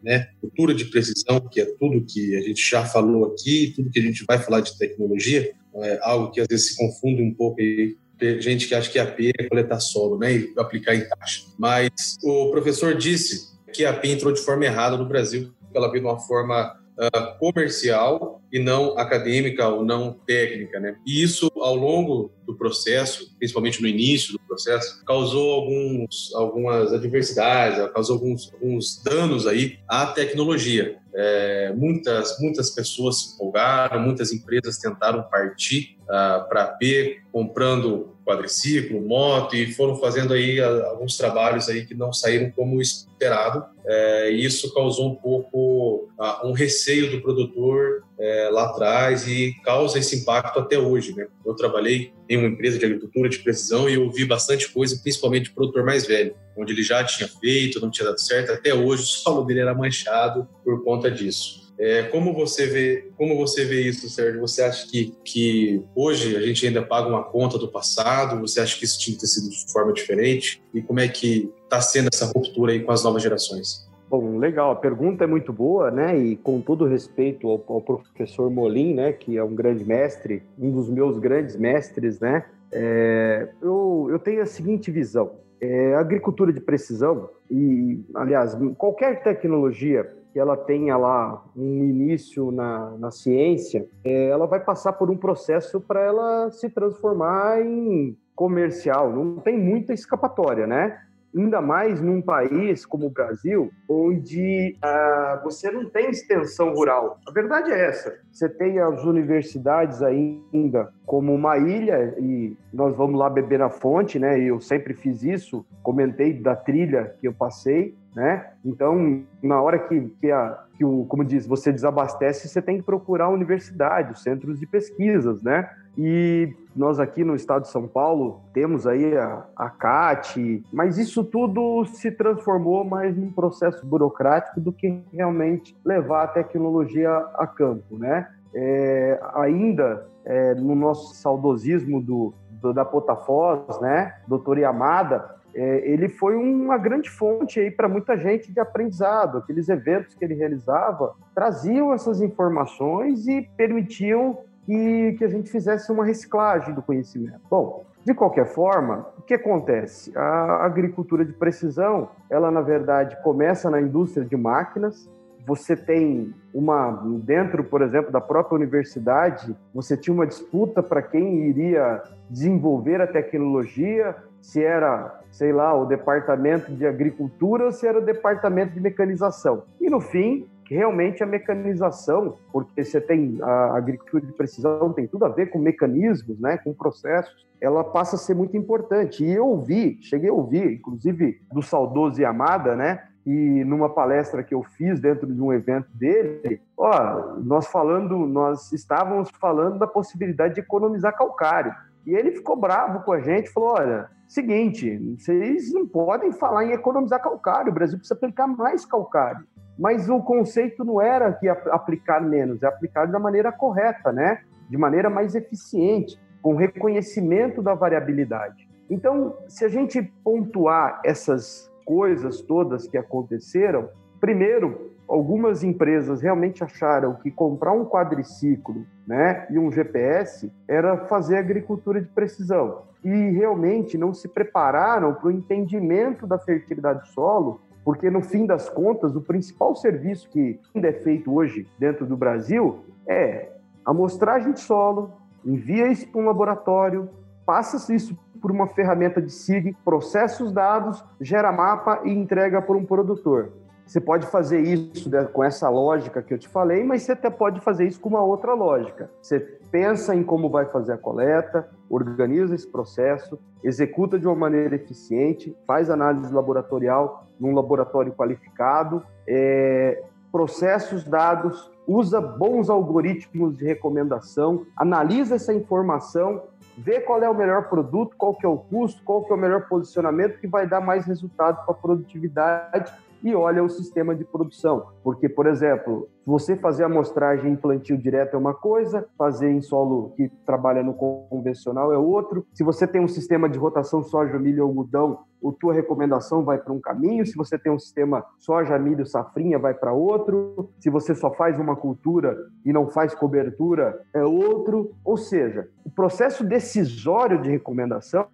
né, cultura de precisão, que é tudo que a gente já falou aqui, tudo que a gente vai falar de tecnologia, é algo que às vezes se confunde um pouco e gente que acha que AP é coletar solo, né, e aplicar em caixa. Mas o professor disse que a AP entrou de forma errada no Brasil, ela veio de uma forma uh, comercial e não acadêmica ou não técnica, né? E isso, ao longo do processo, principalmente no início do processo, causou alguns, algumas adversidades, causou alguns, alguns danos aí à tecnologia. É, muitas, muitas pessoas se empolgaram, muitas empresas tentaram partir uh, para P, comprando quadriciclo, moto e foram fazendo aí alguns trabalhos aí que não saíram como esperado. É, isso causou um pouco uh, um receio do produtor é, lá atrás e causa esse impacto até hoje. Né? Eu trabalhei em uma empresa de agricultura de precisão e ouvi bastante coisa, principalmente do produtor mais velho, onde ele já tinha feito, não tinha dado certo, até hoje o solo dele era manchado por conta disso. É, como você vê, como você vê isso, Sérgio? Você acha que, que hoje a gente ainda paga uma conta do passado? Você acha que isso tinha que ter sido de forma diferente? E como é que está sendo essa ruptura aí com as novas gerações? Bom, legal. A pergunta é muito boa, né? E com todo respeito ao, ao professor Molim, né? Que é um grande mestre, um dos meus grandes mestres, né? É, eu, eu tenho a seguinte visão. É, agricultura de precisão e, aliás, qualquer tecnologia que ela tenha lá um início na, na ciência, é, ela vai passar por um processo para ela se transformar em comercial. Não tem muita escapatória, né? Ainda mais num país como o Brasil, onde ah, você não tem extensão rural. A verdade é essa. Você tem as universidades ainda como uma ilha e nós vamos lá beber na fonte, né? Eu sempre fiz isso, comentei da trilha que eu passei né? Então, na hora que, que, a, que o, como diz, você desabastece, você tem que procurar a universidade, os centros de pesquisas, né? E nós aqui no estado de São Paulo temos aí a, a CAT, mas isso tudo se transformou mais num processo burocrático do que realmente levar a tecnologia a campo, né? É, ainda é, no nosso saudosismo do, do, da Potafós, né, doutor Yamada, é, ele foi uma grande fonte aí para muita gente de aprendizado. Aqueles eventos que ele realizava traziam essas informações e permitiam que, que a gente fizesse uma reciclagem do conhecimento. Bom, de qualquer forma, o que acontece? A agricultura de precisão, ela na verdade começa na indústria de máquinas. Você tem uma dentro, por exemplo, da própria universidade, você tinha uma disputa para quem iria desenvolver a tecnologia, se era, sei lá, o departamento de agricultura ou se era o departamento de mecanização. E no fim, realmente a mecanização, porque você tem a agricultura de precisão, tem tudo a ver com mecanismos, né, com processos, ela passa a ser muito importante. E eu ouvi, cheguei a ouvir, inclusive do saudoso Yamada, né, e numa palestra que eu fiz dentro de um evento dele, ó, nós falando, nós estávamos falando da possibilidade de economizar calcário. E ele ficou bravo com a gente, falou: olha, seguinte, vocês não podem falar em economizar calcário, o Brasil precisa aplicar mais calcário. Mas o conceito não era que aplicar menos, é aplicar da maneira correta, né? De maneira mais eficiente, com reconhecimento da variabilidade. Então, se a gente pontuar essas coisas todas que aconteceram, primeiro, algumas empresas realmente acharam que comprar um quadriciclo né, e um GPS era fazer agricultura de precisão. E realmente não se prepararam para o entendimento da fertilidade do solo porque no fim das contas, o principal serviço que ainda é feito hoje dentro do Brasil é amostragem de solo, envia isso para um laboratório, passa isso por uma ferramenta de SIG, processa os dados, gera mapa e entrega para um produtor. Você pode fazer isso com essa lógica que eu te falei, mas você até pode fazer isso com uma outra lógica. Você pensa em como vai fazer a coleta, organiza esse processo, executa de uma maneira eficiente, faz análise laboratorial num laboratório qualificado, é, processa os dados, usa bons algoritmos de recomendação, analisa essa informação, vê qual é o melhor produto, qual que é o custo, qual que é o melhor posicionamento que vai dar mais resultado para a produtividade e olha o sistema de produção. Porque, por exemplo, você fazer amostragem em plantio direto é uma coisa, fazer em solo que trabalha no convencional é outro. Se você tem um sistema de rotação soja, milho, algodão, a tua recomendação vai para um caminho. Se você tem um sistema soja, milho, safrinha, vai para outro. Se você só faz uma cultura e não faz cobertura, é outro. Ou seja, o processo decisório de recomendação,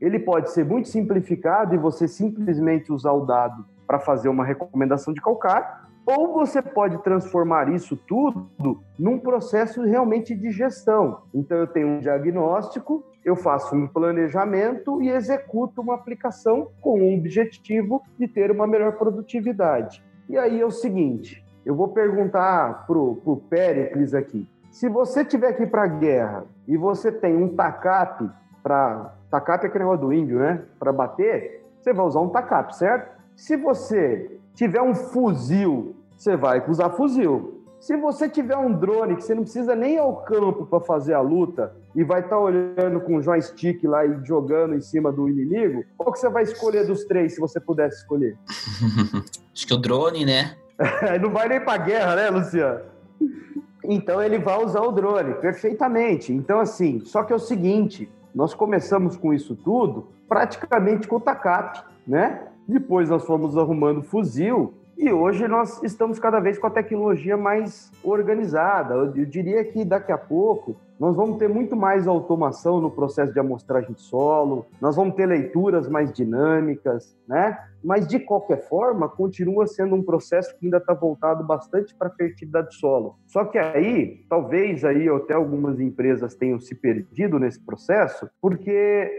ele pode ser muito simplificado e você simplesmente usar o dado para fazer uma recomendação de calcário, ou você pode transformar isso tudo num processo realmente de gestão. Então, eu tenho um diagnóstico, eu faço um planejamento e executo uma aplicação com o objetivo de ter uma melhor produtividade. E aí é o seguinte: eu vou perguntar para o Péricles aqui. Se você tiver ir para a guerra e você tem um TACAP para. TACAP é aquele negócio do índio, né? Para bater, você vai usar um TACAP, certo? Se você tiver um fuzil, você vai usar fuzil. Se você tiver um drone que você não precisa nem ir ao campo para fazer a luta e vai estar tá olhando com o joystick lá e jogando em cima do inimigo, qual que você vai escolher dos três se você pudesse escolher? Acho que o drone, né? não vai nem para guerra, né, Luciano? Então ele vai usar o drone perfeitamente. Então assim, só que é o seguinte, nós começamos com isso tudo praticamente com o TACAP, né? Depois nós fomos arrumando fuzil e hoje nós estamos cada vez com a tecnologia mais organizada. Eu, diria que daqui a pouco nós vamos ter muito mais automação no processo de amostragem de solo, nós vamos ter leituras mais dinâmicas, né? Mas de qualquer forma, continua sendo um processo que ainda está voltado bastante para a fertilidade do solo. Só que aí, talvez aí até algumas empresas tenham se perdido nesse processo, porque,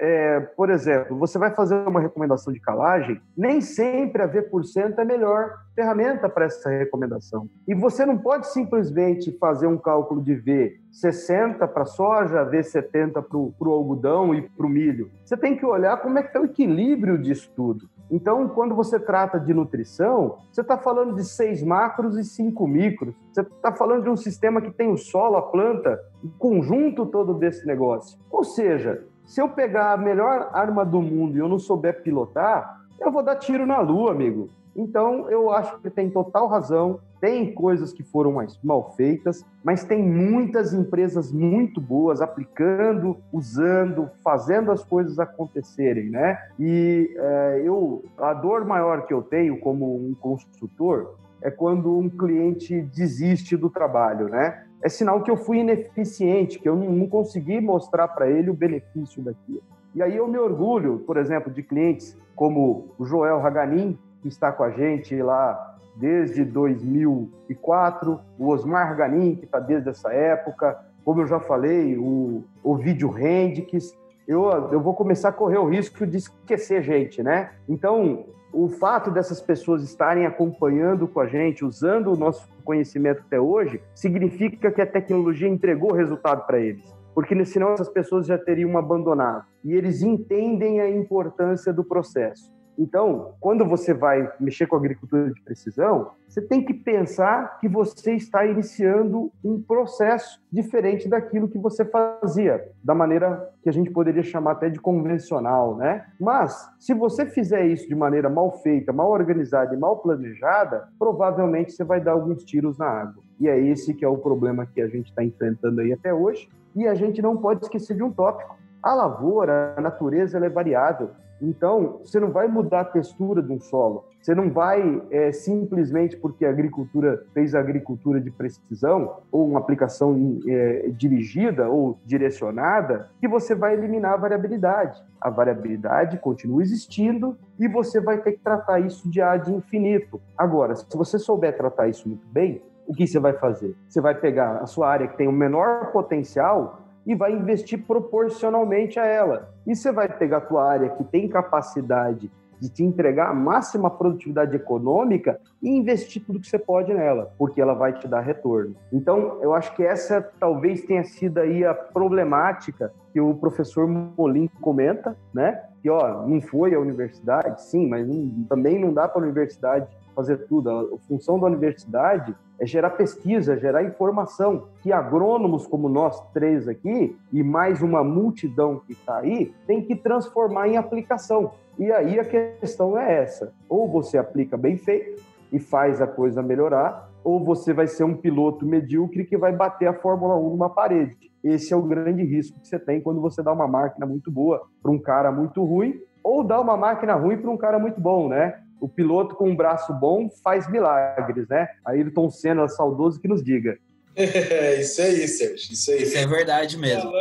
é, por exemplo, você vai fazer uma recomendação de calagem, nem sempre a V% é melhor ferramenta para essa recomendação. E você não pode simplesmente fazer um cálculo de V 60 para soja, V70 para o algodão e para o milho. Você tem que olhar como é que está o equilíbrio disso tudo. Então, quando você trata de nutrição, você está falando de seis macros e cinco micros. Você está falando de um sistema que tem o solo, a planta, o conjunto todo desse negócio. Ou seja, se eu pegar a melhor arma do mundo e eu não souber pilotar, eu vou dar tiro na lua, amigo. Então, eu acho que tem total razão. Tem coisas que foram mais mal feitas, mas tem muitas empresas muito boas aplicando, usando, fazendo as coisas acontecerem, né? E é, eu, a dor maior que eu tenho como um consultor é quando um cliente desiste do trabalho, né? É sinal que eu fui ineficiente, que eu não consegui mostrar para ele o benefício daquilo. E aí eu me orgulho, por exemplo, de clientes como o Joel Haganin, que está com a gente lá desde 2004, o Osmar Ganin, que está desde essa época, como eu já falei, o, o Vídeo Hendrix. Eu, eu vou começar a correr o risco de esquecer gente, né? Então, o fato dessas pessoas estarem acompanhando com a gente, usando o nosso conhecimento até hoje, significa que a tecnologia entregou resultado para eles. Porque senão essas pessoas já teriam abandonado. E eles entendem a importância do processo. Então, quando você vai mexer com agricultura de precisão, você tem que pensar que você está iniciando um processo diferente daquilo que você fazia, da maneira que a gente poderia chamar até de convencional, né? Mas, se você fizer isso de maneira mal feita, mal organizada e mal planejada, provavelmente você vai dar alguns tiros na água. E é esse que é o problema que a gente está enfrentando aí até hoje. E a gente não pode esquecer de um tópico. A lavoura, a natureza, ela é variável. Então, você não vai mudar a textura de um solo. Você não vai é, simplesmente porque a agricultura fez a agricultura de precisão ou uma aplicação é, dirigida ou direcionada que você vai eliminar a variabilidade. A variabilidade continua existindo e você vai ter que tratar isso de ad infinito. Agora, se você souber tratar isso muito bem, o que você vai fazer? Você vai pegar a sua área que tem o menor potencial e vai investir proporcionalmente a ela. E você vai pegar a tua área que tem capacidade de te entregar a máxima produtividade econômica e investir tudo que você pode nela, porque ela vai te dar retorno. Então, eu acho que essa talvez tenha sido aí a problemática que o professor Molim comenta, né? Que ó, não foi a universidade, sim, mas não, também não dá para a universidade fazer tudo. A função da universidade é gerar pesquisa, gerar informação, que agrônomos como nós três aqui, e mais uma multidão que está aí, tem que transformar em aplicação. E aí a questão é essa: ou você aplica bem feito e faz a coisa melhorar, ou você vai ser um piloto medíocre que vai bater a Fórmula 1 numa parede. Esse é o grande risco que você tem quando você dá uma máquina muito boa para um cara muito ruim, ou dá uma máquina ruim para um cara muito bom, né? O piloto com um braço bom faz milagres, né? Ayrton Senna, saudoso, que nos diga. É, isso aí, Sérgio. Isso aí. Isso é verdade mesmo.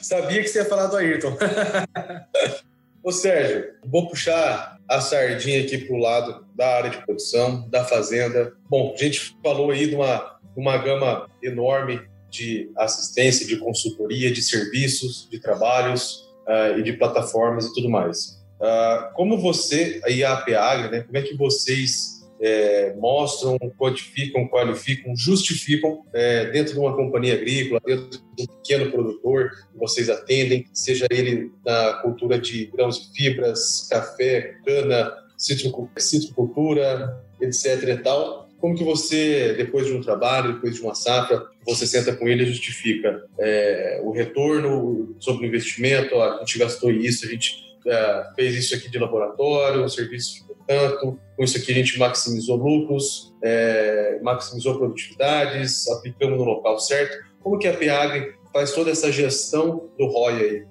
sabia que você ia falar do Ayrton. Ô, Sérgio, vou puxar a sardinha aqui para o lado da área de produção, da fazenda. Bom, a gente falou aí de uma, uma gama enorme de assistência, de consultoria, de serviços, de trabalhos uh, e de plataformas e tudo mais. Uh, como você e a APAGRA, né, como é que vocês é, mostram, codificam, qualificam, justificam é, dentro de uma companhia agrícola, dentro de um pequeno produtor que vocês atendem, seja ele na cultura de grãos e fibras, café, cana, citricultura, etc. e tal. Como que você, depois de um trabalho, depois de uma safra, você senta com ele e justifica é, o retorno sobre o investimento, a gente gastou isso, a gente é, fez isso aqui de laboratório, um serviço de tanto, com isso aqui a gente maximizou lucros, é, maximizou produtividades, aplicamos no local certo. Como que a PAG faz toda essa gestão do ROI aí?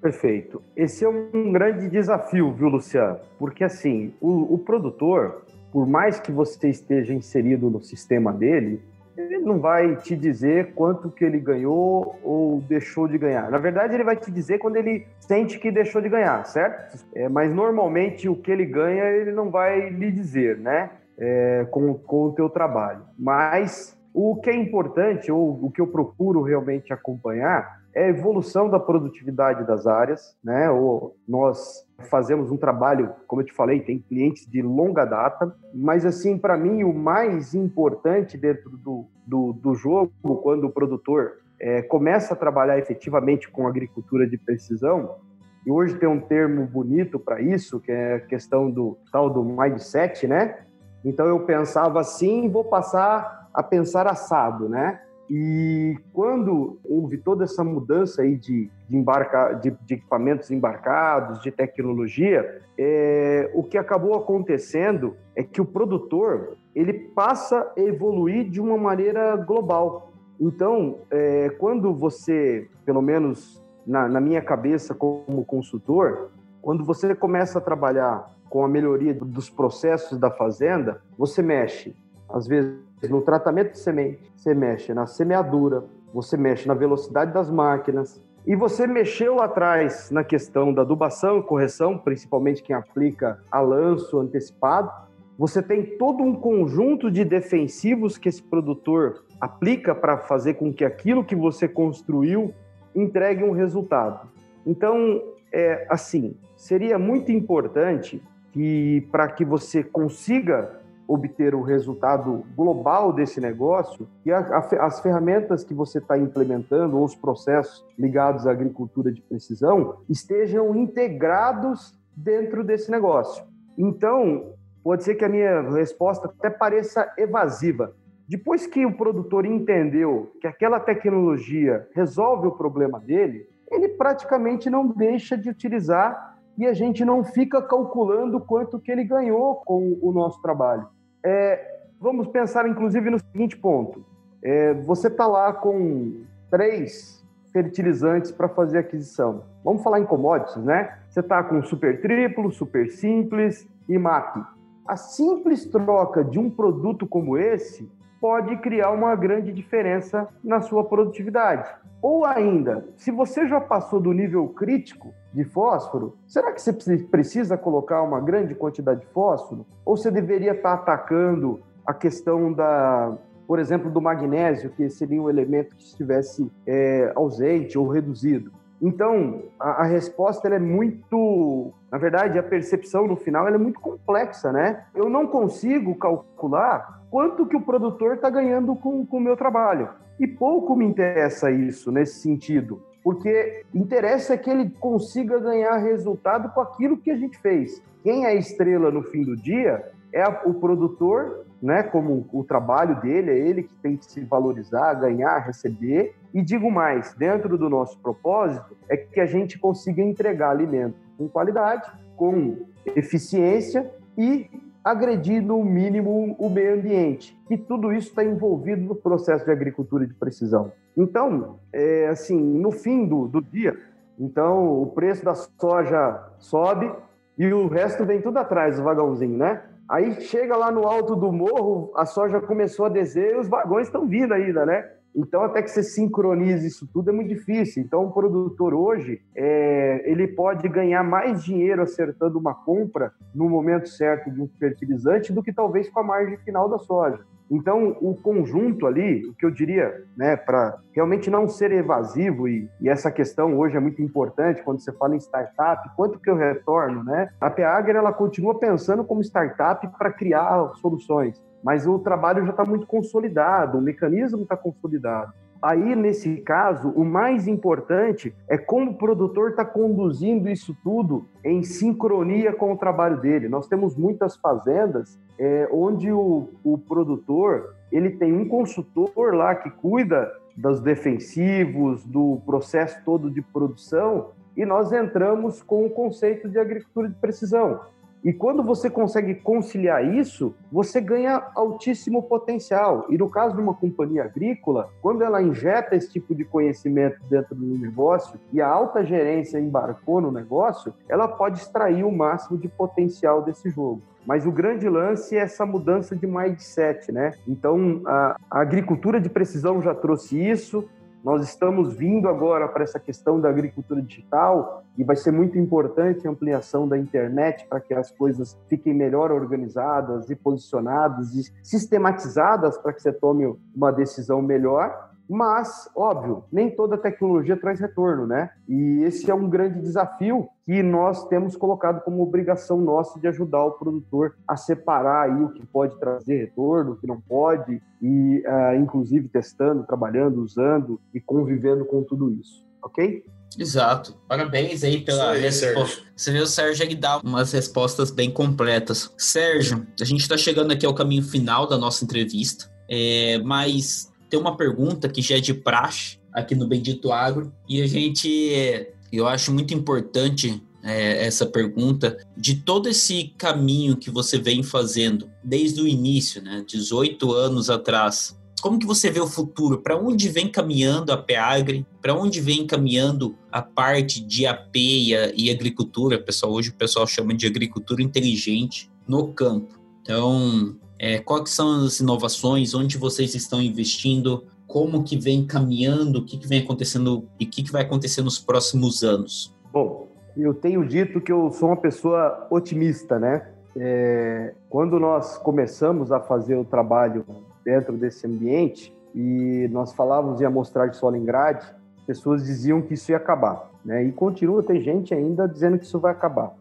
Perfeito. Esse é um grande desafio, viu, Luciano? Porque, assim, o, o produtor, por mais que você esteja inserido no sistema dele, ele não vai te dizer quanto que ele ganhou ou deixou de ganhar. Na verdade, ele vai te dizer quando ele sente que deixou de ganhar, certo? É, mas normalmente o que ele ganha, ele não vai lhe dizer, né? É, com, com o teu trabalho. Mas o que é importante, ou o que eu procuro realmente acompanhar, é a evolução da produtividade das áreas, né? Ou nós fazemos um trabalho, como eu te falei, tem clientes de longa data, mas assim, para mim, o mais importante dentro do, do, do jogo, quando o produtor é, começa a trabalhar efetivamente com agricultura de precisão, e hoje tem um termo bonito para isso, que é a questão do tal do mindset, né? Então eu pensava assim, vou passar a pensar assado, né? E quando houve toda essa mudança aí de, de, embarca, de, de equipamentos embarcados, de tecnologia, é, o que acabou acontecendo é que o produtor ele passa a evoluir de uma maneira global. Então, é, quando você, pelo menos na, na minha cabeça como consultor, quando você começa a trabalhar com a melhoria dos processos da fazenda, você mexe, às vezes, no tratamento de semente, você mexe na semeadura, você mexe na velocidade das máquinas, e você mexeu lá atrás na questão da adubação correção, principalmente quem aplica a lanço antecipado. Você tem todo um conjunto de defensivos que esse produtor aplica para fazer com que aquilo que você construiu entregue um resultado. Então, é assim, seria muito importante que para que você consiga obter o resultado global desse negócio e a, a, as ferramentas que você está implementando ou os processos ligados à agricultura de precisão estejam integrados dentro desse negócio. Então, pode ser que a minha resposta até pareça evasiva. Depois que o produtor entendeu que aquela tecnologia resolve o problema dele, ele praticamente não deixa de utilizar e a gente não fica calculando quanto que ele ganhou com o nosso trabalho. É, vamos pensar, inclusive, no seguinte ponto. É, você está lá com três fertilizantes para fazer aquisição. Vamos falar em commodities, né? Você está com super triplo, super simples e MAP. A simples troca de um produto como esse pode criar uma grande diferença na sua produtividade. Ou ainda, se você já passou do nível crítico de fósforo, será que você precisa colocar uma grande quantidade de fósforo? Ou você deveria estar atacando a questão da, por exemplo, do magnésio, que seria um elemento que estivesse é, ausente ou reduzido? Então, a, a resposta é muito, na verdade, a percepção no final é muito complexa, né? Eu não consigo calcular quanto que o produtor está ganhando com, o meu trabalho. E pouco me interessa isso nesse sentido, porque interessa que ele consiga ganhar resultado com aquilo que a gente fez. Quem é estrela no fim do dia é o produtor, né, como o trabalho dele, é ele que tem que se valorizar, ganhar, receber. E digo mais, dentro do nosso propósito, é que a gente consiga entregar alimento com qualidade, com eficiência e agredir no mínimo o meio ambiente. E tudo isso está envolvido no processo de agricultura de precisão. Então, é, assim, no fim do, do dia, então o preço da soja sobe e o resto vem tudo atrás do vagãozinho, né? Aí chega lá no alto do morro, a soja começou a descer e os vagões estão vindo ainda, né? Então, até que você sincronize isso tudo é muito difícil. Então, o produtor hoje, é, ele pode ganhar mais dinheiro acertando uma compra no momento certo de um fertilizante do que talvez com a margem final da soja. Então, o conjunto ali, o que eu diria, né, para realmente não ser evasivo, e, e, essa questão hoje é muito importante quando você fala em startup, quanto que eu retorno, né? A Peagre, ela continua pensando como startup para criar soluções mas o trabalho já está muito consolidado, o mecanismo está consolidado. Aí, nesse caso, o mais importante é como o produtor está conduzindo isso tudo em sincronia com o trabalho dele. Nós temos muitas fazendas é, onde o, o produtor ele tem um consultor lá que cuida dos defensivos, do processo todo de produção, e nós entramos com o conceito de agricultura de precisão. E quando você consegue conciliar isso, você ganha altíssimo potencial. E no caso de uma companhia agrícola, quando ela injeta esse tipo de conhecimento dentro do negócio e a alta gerência embarcou no negócio, ela pode extrair o máximo de potencial desse jogo. Mas o grande lance é essa mudança de mindset, né? Então, a, a agricultura de precisão já trouxe isso, nós estamos vindo agora para essa questão da agricultura digital e vai ser muito importante a ampliação da internet para que as coisas fiquem melhor organizadas e posicionadas e sistematizadas para que você tome uma decisão melhor. Mas, óbvio, nem toda tecnologia traz retorno, né? E esse é um grande desafio que nós temos colocado como obrigação nossa de ajudar o produtor a separar aí o que pode trazer retorno, o que não pode, e uh, inclusive testando, trabalhando, usando e convivendo com tudo isso. ok? Exato. Parabéns aí pela resposta. Você vê o Sérgio ele dá umas respostas bem completas. Sérgio, a gente está chegando aqui ao caminho final da nossa entrevista, é, mas tem uma pergunta que já é de praxe aqui no Bendito Agro e a gente, eu acho muito importante é, essa pergunta de todo esse caminho que você vem fazendo desde o início, né, 18 anos atrás como que você vê o futuro? Para onde vem caminhando a Peagre? Para onde vem caminhando a parte de apeia e agricultura? Pessoal, hoje o pessoal chama de agricultura inteligente no campo. Então, é, quais são as inovações? Onde vocês estão investindo? Como que vem caminhando? O que, que vem acontecendo e o que, que vai acontecer nos próximos anos? Bom, eu tenho dito que eu sou uma pessoa otimista, né? É, quando nós começamos a fazer o trabalho dentro desse ambiente e nós falávamos em amostragem de solo em grade, pessoas diziam que isso ia acabar, né? E continua tem gente ainda dizendo que isso vai acabar.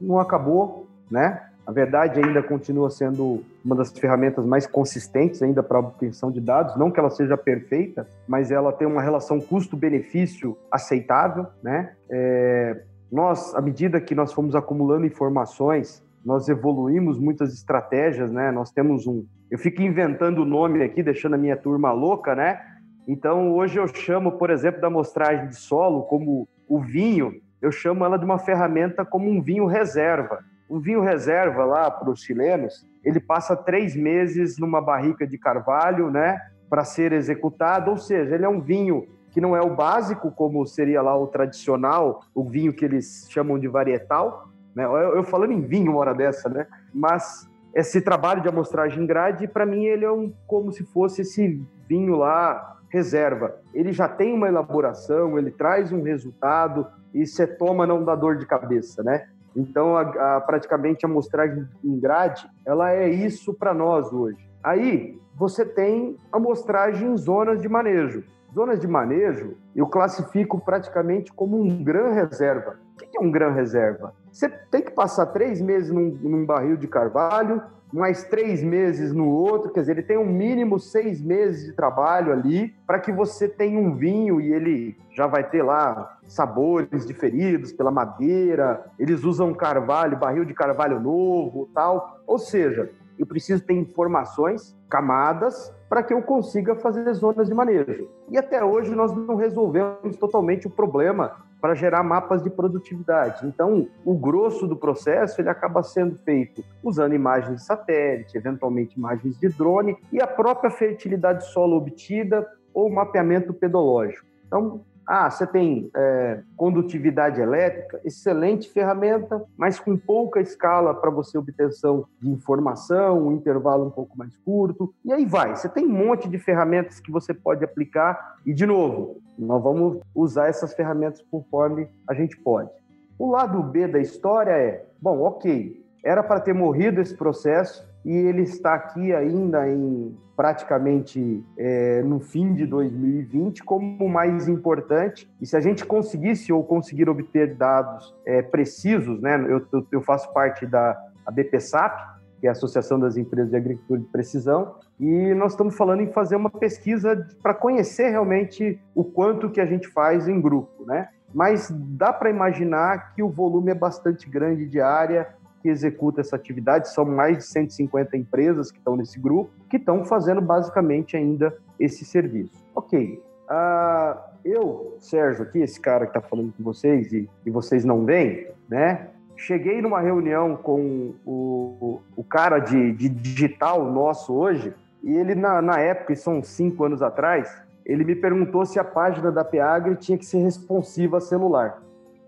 Não acabou, né? A verdade ainda continua sendo uma das ferramentas mais consistentes ainda para obtenção de dados, não que ela seja perfeita, mas ela tem uma relação custo-benefício aceitável, né? É, nós, à medida que nós fomos acumulando informações, nós evoluímos muitas estratégias, né? Nós temos um, eu fico inventando o nome aqui, deixando a minha turma louca, né? Então, hoje eu chamo, por exemplo, da amostragem de solo como o vinho, eu chamo ela de uma ferramenta como um vinho reserva. Um vinho reserva lá para os chilenos, ele passa três meses numa barrica de carvalho, né, para ser executado, ou seja, ele é um vinho que não é o básico, como seria lá o tradicional, o vinho que eles chamam de varietal, né? Eu, eu falando em vinho uma hora dessa, né? Mas esse trabalho de amostragem grade, para mim, ele é um, como se fosse esse vinho lá reserva. Ele já tem uma elaboração, ele traz um resultado e você toma não dá dor de cabeça, né? Então, a, a, praticamente a amostragem em grade, ela é isso para nós hoje. Aí, você tem amostragem em zonas de manejo. Zonas de manejo, eu classifico praticamente como um gran reserva. O que é um gran reserva? Você tem que passar três meses num, num barril de carvalho, mais três meses no outro, quer dizer, ele tem um mínimo seis meses de trabalho ali para que você tenha um vinho e ele já vai ter lá sabores diferidos pela madeira, eles usam carvalho, barril de carvalho novo tal. Ou seja, eu preciso ter informações, camadas, para que eu consiga fazer zonas de manejo. E até hoje nós não resolvemos totalmente o problema para gerar mapas de produtividade. Então, o grosso do processo ele acaba sendo feito usando imagens de satélite, eventualmente imagens de drone e a própria fertilidade solo obtida ou mapeamento pedológico. Então, ah, você tem é, condutividade elétrica, excelente ferramenta, mas com pouca escala para você obtenção de informação, um intervalo um pouco mais curto. E aí vai. Você tem um monte de ferramentas que você pode aplicar. E, de novo, nós vamos usar essas ferramentas conforme a gente pode. O lado B da história é: bom, ok, era para ter morrido esse processo, e ele está aqui ainda em praticamente é, no fim de 2020 como o mais importante. E se a gente conseguisse ou conseguir obter dados é, precisos, né? Eu, eu, faço parte da BPSAP, que é a Associação das Empresas de Agricultura de Precisão, e nós estamos falando em fazer uma pesquisa para conhecer realmente o quanto que a gente faz em grupo, né? Mas dá para imaginar que o volume é bastante grande de área, que executa essa atividade, são mais de 150 empresas que estão nesse grupo, que estão fazendo basicamente ainda esse serviço. Ok, uh, eu, Sérgio, aqui, esse cara que está falando com vocês e, e vocês não veem, né? Cheguei numa reunião com o, o cara de, de digital nosso hoje, e ele, na, na época, e são cinco anos atrás, ele me perguntou se a página da Peagre tinha que ser responsiva a celular.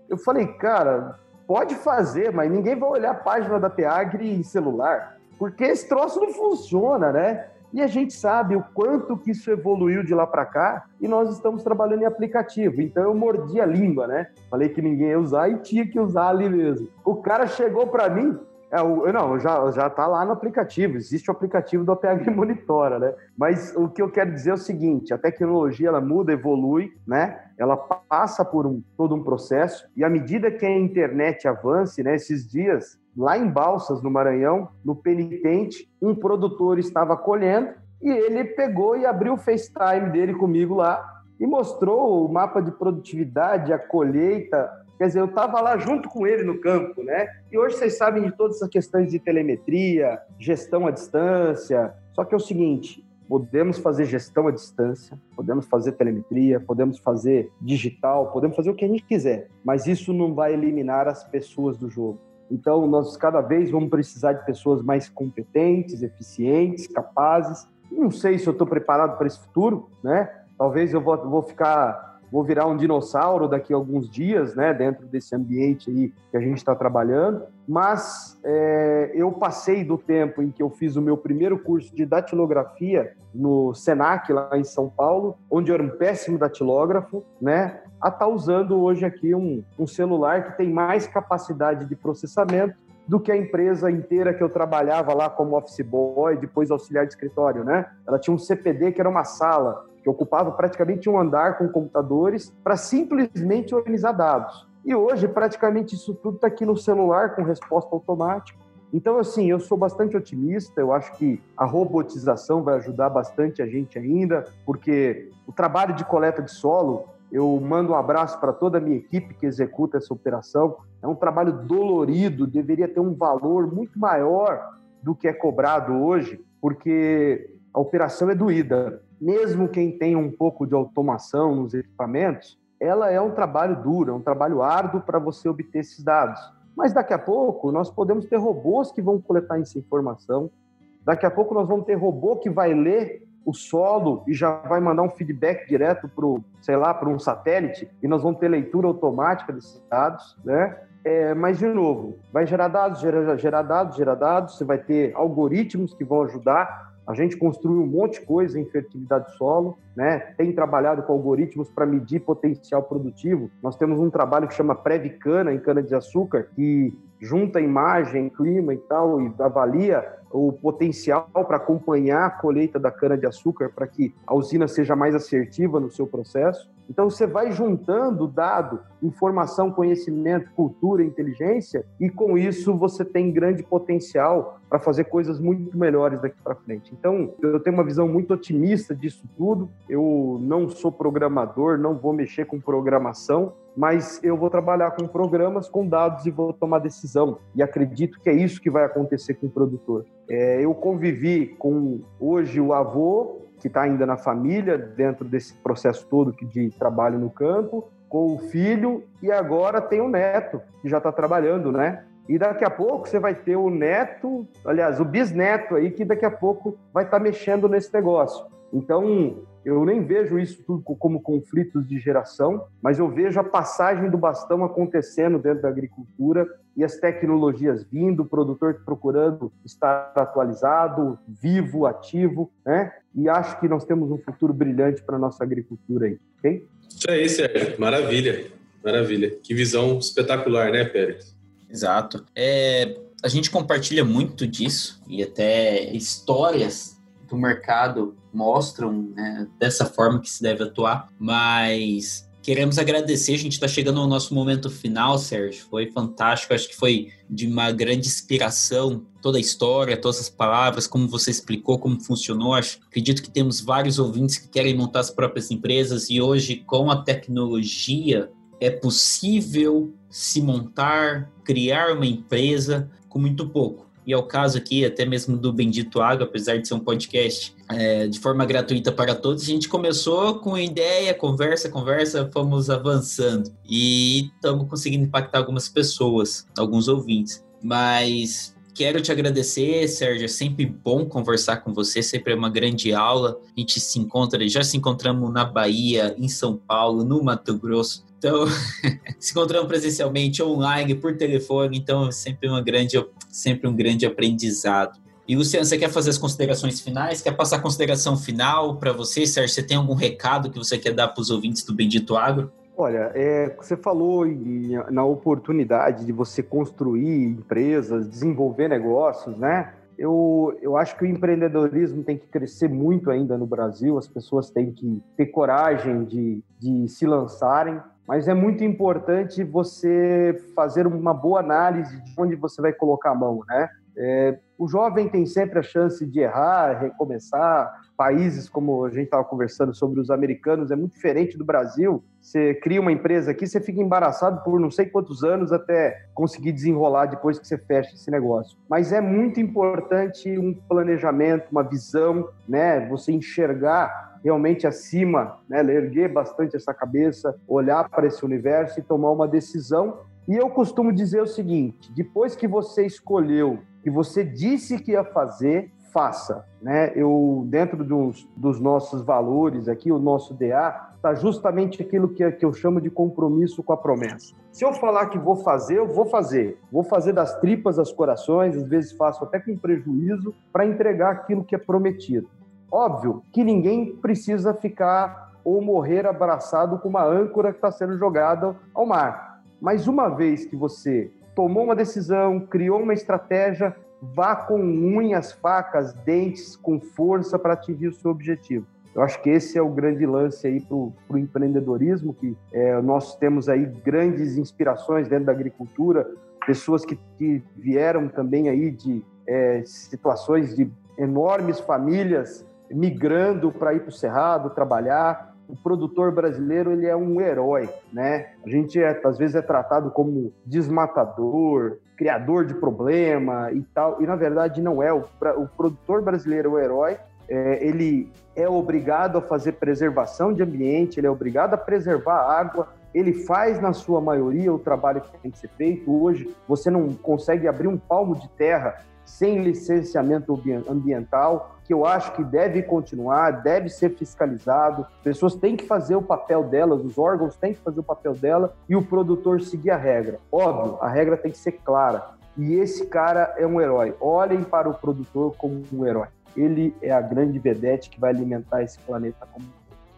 Eu falei, cara, Pode fazer, mas ninguém vai olhar a página da Peagre em celular, porque esse troço não funciona, né? E a gente sabe o quanto que isso evoluiu de lá para cá e nós estamos trabalhando em aplicativo. Então eu mordi a língua, né? Falei que ninguém ia usar e tinha que usar ali mesmo. O cara chegou para mim, é, o, não, já, já tá lá no aplicativo, existe o aplicativo do APH Monitora, né? Mas o que eu quero dizer é o seguinte, a tecnologia ela muda, evolui, né? Ela passa por um, todo um processo e à medida que a internet avance, né? Esses dias, lá em Balsas, no Maranhão, no penitente, um produtor estava colhendo e ele pegou e abriu o FaceTime dele comigo lá e mostrou o mapa de produtividade, a colheita. Quer dizer, eu estava lá junto com ele no campo, né? E hoje vocês sabem de todas essas questões de telemetria, gestão à distância. Só que é o seguinte: podemos fazer gestão à distância, podemos fazer telemetria, podemos fazer digital, podemos fazer o que a gente quiser, mas isso não vai eliminar as pessoas do jogo. Então, nós cada vez vamos precisar de pessoas mais competentes, eficientes, capazes. Não sei se eu estou preparado para esse futuro, né? Talvez eu vou, vou ficar, vou virar um dinossauro daqui a alguns dias, né? Dentro desse ambiente aí que a gente está trabalhando. Mas é, eu passei do tempo em que eu fiz o meu primeiro curso de datilografia no Senac, lá em São Paulo, onde eu era um péssimo datilógrafo, né? A estar tá usando hoje aqui um, um celular que tem mais capacidade de processamento do que a empresa inteira que eu trabalhava lá como office boy, depois auxiliar de escritório, né? Ela tinha um CPD que era uma sala que ocupava praticamente um andar com computadores para simplesmente organizar dados. E hoje, praticamente isso tudo está aqui no celular com resposta automática. Então, assim, eu sou bastante otimista. Eu acho que a robotização vai ajudar bastante a gente ainda, porque o trabalho de coleta de solo, eu mando um abraço para toda a minha equipe que executa essa operação. É um trabalho dolorido, deveria ter um valor muito maior do que é cobrado hoje, porque a operação é doída mesmo quem tem um pouco de automação nos equipamentos, ela é um trabalho duro, é um trabalho árduo para você obter esses dados. Mas daqui a pouco nós podemos ter robôs que vão coletar essa informação. Daqui a pouco nós vamos ter robô que vai ler o solo e já vai mandar um feedback direto para sei lá, para um satélite e nós vamos ter leitura automática desses dados, né? É, mas, de novo, vai gerar dados, gerar, gerar dados, gerar dados, você vai ter algoritmos que vão ajudar a gente construiu um monte de coisa em fertilidade solo, né? Tem trabalhado com algoritmos para medir potencial produtivo. Nós temos um trabalho que chama Previcana em cana de açúcar, que junta imagem, clima e tal e avalia o potencial para acompanhar a colheita da cana de açúcar para que a usina seja mais assertiva no seu processo. Então você vai juntando dado, informação, conhecimento, cultura, inteligência e com isso você tem grande potencial para fazer coisas muito melhores daqui para frente. Então eu tenho uma visão muito otimista disso tudo. Eu não sou programador, não vou mexer com programação, mas eu vou trabalhar com programas, com dados e vou tomar decisão. E acredito que é isso que vai acontecer com o produtor. É, eu convivi com hoje o avô que está ainda na família, dentro desse processo todo de trabalho no campo, com o filho, e agora tem o neto, que já está trabalhando, né? E daqui a pouco você vai ter o neto, aliás, o bisneto aí, que daqui a pouco vai estar tá mexendo nesse negócio. Então, eu nem vejo isso tudo como conflitos de geração, mas eu vejo a passagem do bastão acontecendo dentro da agricultura e as tecnologias vindo, o produtor procurando estar atualizado, vivo, ativo, né? E acho que nós temos um futuro brilhante para a nossa agricultura aí, ok? Isso aí, Sérgio. Maravilha, maravilha. Que visão espetacular, né, Pérez? Exato. É, a gente compartilha muito disso e até histórias do mercado mostram né, dessa forma que se deve atuar, mas queremos agradecer. A gente está chegando ao nosso momento final, Sérgio. Foi fantástico. Acho que foi de uma grande inspiração toda a história, todas as palavras, como você explicou, como funcionou. Acho, acredito que temos vários ouvintes que querem montar as próprias empresas e hoje, com a tecnologia, é possível se montar, criar uma empresa com muito pouco e é o caso aqui até mesmo do Bendito Água, apesar de ser um podcast é, de forma gratuita para todos, a gente começou com ideia, conversa, conversa, fomos avançando e estamos conseguindo impactar algumas pessoas, alguns ouvintes. Mas quero te agradecer, Sérgio. É sempre bom conversar com você, sempre é uma grande aula. A gente se encontra, já se encontramos na Bahia, em São Paulo, no Mato Grosso. Então, se encontramos presencialmente, online, por telefone, então é sempre uma grande, sempre um grande aprendizado. E Luciano, você quer fazer as considerações finais? Quer passar a consideração final para você, Sérgio? Você tem algum recado que você quer dar para os ouvintes do Bendito Agro? Olha, é, você falou em, na oportunidade de você construir empresas, desenvolver negócios, né? Eu, eu acho que o empreendedorismo tem que crescer muito ainda no Brasil, as pessoas têm que ter coragem de, de se lançarem mas é muito importante você fazer uma boa análise de onde você vai colocar a mão, né? É, o jovem tem sempre a chance de errar, recomeçar. Países como a gente estava conversando sobre os americanos é muito diferente do Brasil. Você cria uma empresa aqui, você fica embaraçado por não sei quantos anos até conseguir desenrolar depois que você fecha esse negócio. Mas é muito importante um planejamento, uma visão, né? Você enxergar realmente acima, né? erguer bastante essa cabeça, olhar para esse universo e tomar uma decisão e eu costumo dizer o seguinte: depois que você escolheu, que você disse que ia fazer, faça. Né? Eu, dentro dos, dos nossos valores aqui, o nosso DA, está justamente aquilo que, que eu chamo de compromisso com a promessa. Se eu falar que vou fazer, eu vou fazer. Vou fazer das tripas aos corações, às vezes faço até com prejuízo, para entregar aquilo que é prometido. Óbvio que ninguém precisa ficar ou morrer abraçado com uma âncora que está sendo jogada ao mar. Mas uma vez que você tomou uma decisão, criou uma estratégia, vá com unhas, facas, dentes, com força para atingir o seu objetivo. Eu acho que esse é o grande lance aí para o empreendedorismo, que é, nós temos aí grandes inspirações dentro da agricultura, pessoas que, que vieram também aí de é, situações de enormes famílias migrando para ir para o Cerrado trabalhar, o produtor brasileiro ele é um herói, né? A gente é, às vezes é tratado como desmatador, criador de problema e tal, e na verdade não é. O, o produtor brasileiro é o herói. É, ele é obrigado a fazer preservação de ambiente, ele é obrigado a preservar a água, ele faz, na sua maioria, o trabalho que tem que ser feito. Hoje, você não consegue abrir um palmo de terra sem licenciamento ambiental, que eu acho que deve continuar, deve ser fiscalizado. Pessoas têm que fazer o papel delas, os órgãos têm que fazer o papel dela e o produtor seguir a regra. Óbvio, a regra tem que ser clara. E esse cara é um herói. Olhem para o produtor como um herói. Ele é a grande vedete que vai alimentar esse planeta como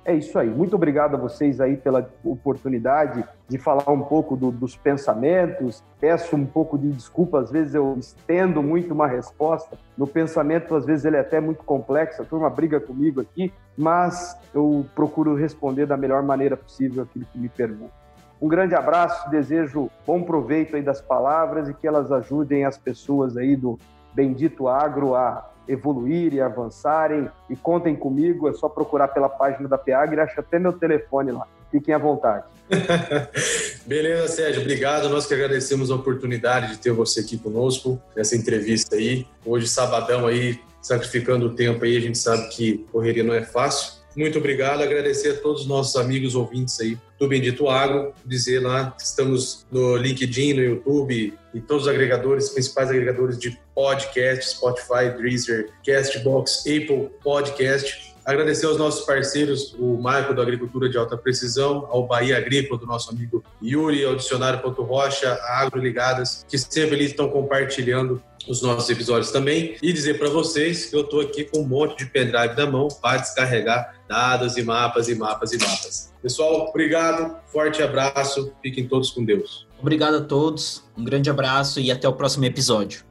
é isso aí. Muito obrigado a vocês aí pela oportunidade de falar um pouco do, dos pensamentos. Peço um pouco de desculpa, às vezes eu estendo muito uma resposta. No pensamento, às vezes ele é até muito complexo, a turma briga comigo aqui, mas eu procuro responder da melhor maneira possível aquilo que me perguntam. Um grande abraço, desejo bom proveito aí das palavras e que elas ajudem as pessoas aí do Bendito Agro a evoluir e avançarem. E contem comigo, é só procurar pela página da Peagre, acha até meu telefone lá. Fiquem à vontade. Beleza, Sérgio, obrigado. Nós que agradecemos a oportunidade de ter você aqui conosco nessa entrevista aí. Hoje, sabadão aí, sacrificando o tempo aí, a gente sabe que correria não é fácil. Muito obrigado, agradecer a todos os nossos amigos ouvintes aí do Bendito Agro, dizer lá que estamos no LinkedIn, no YouTube e todos os agregadores, principais agregadores de podcast, Spotify, Deezer, Castbox, Apple Podcast. Agradecer aos nossos parceiros, o Marco da Agricultura de Alta Precisão, ao Bahia Agrícola, do nosso amigo Yuri, ao Dicionário Ponto Rocha, a Agro Ligadas, que sempre estão compartilhando os nossos episódios também e dizer para vocês que eu estou aqui com um monte de pendrive na mão para descarregar dados e mapas e mapas e mapas. Pessoal, obrigado, forte abraço, fiquem todos com Deus. Obrigado a todos, um grande abraço e até o próximo episódio.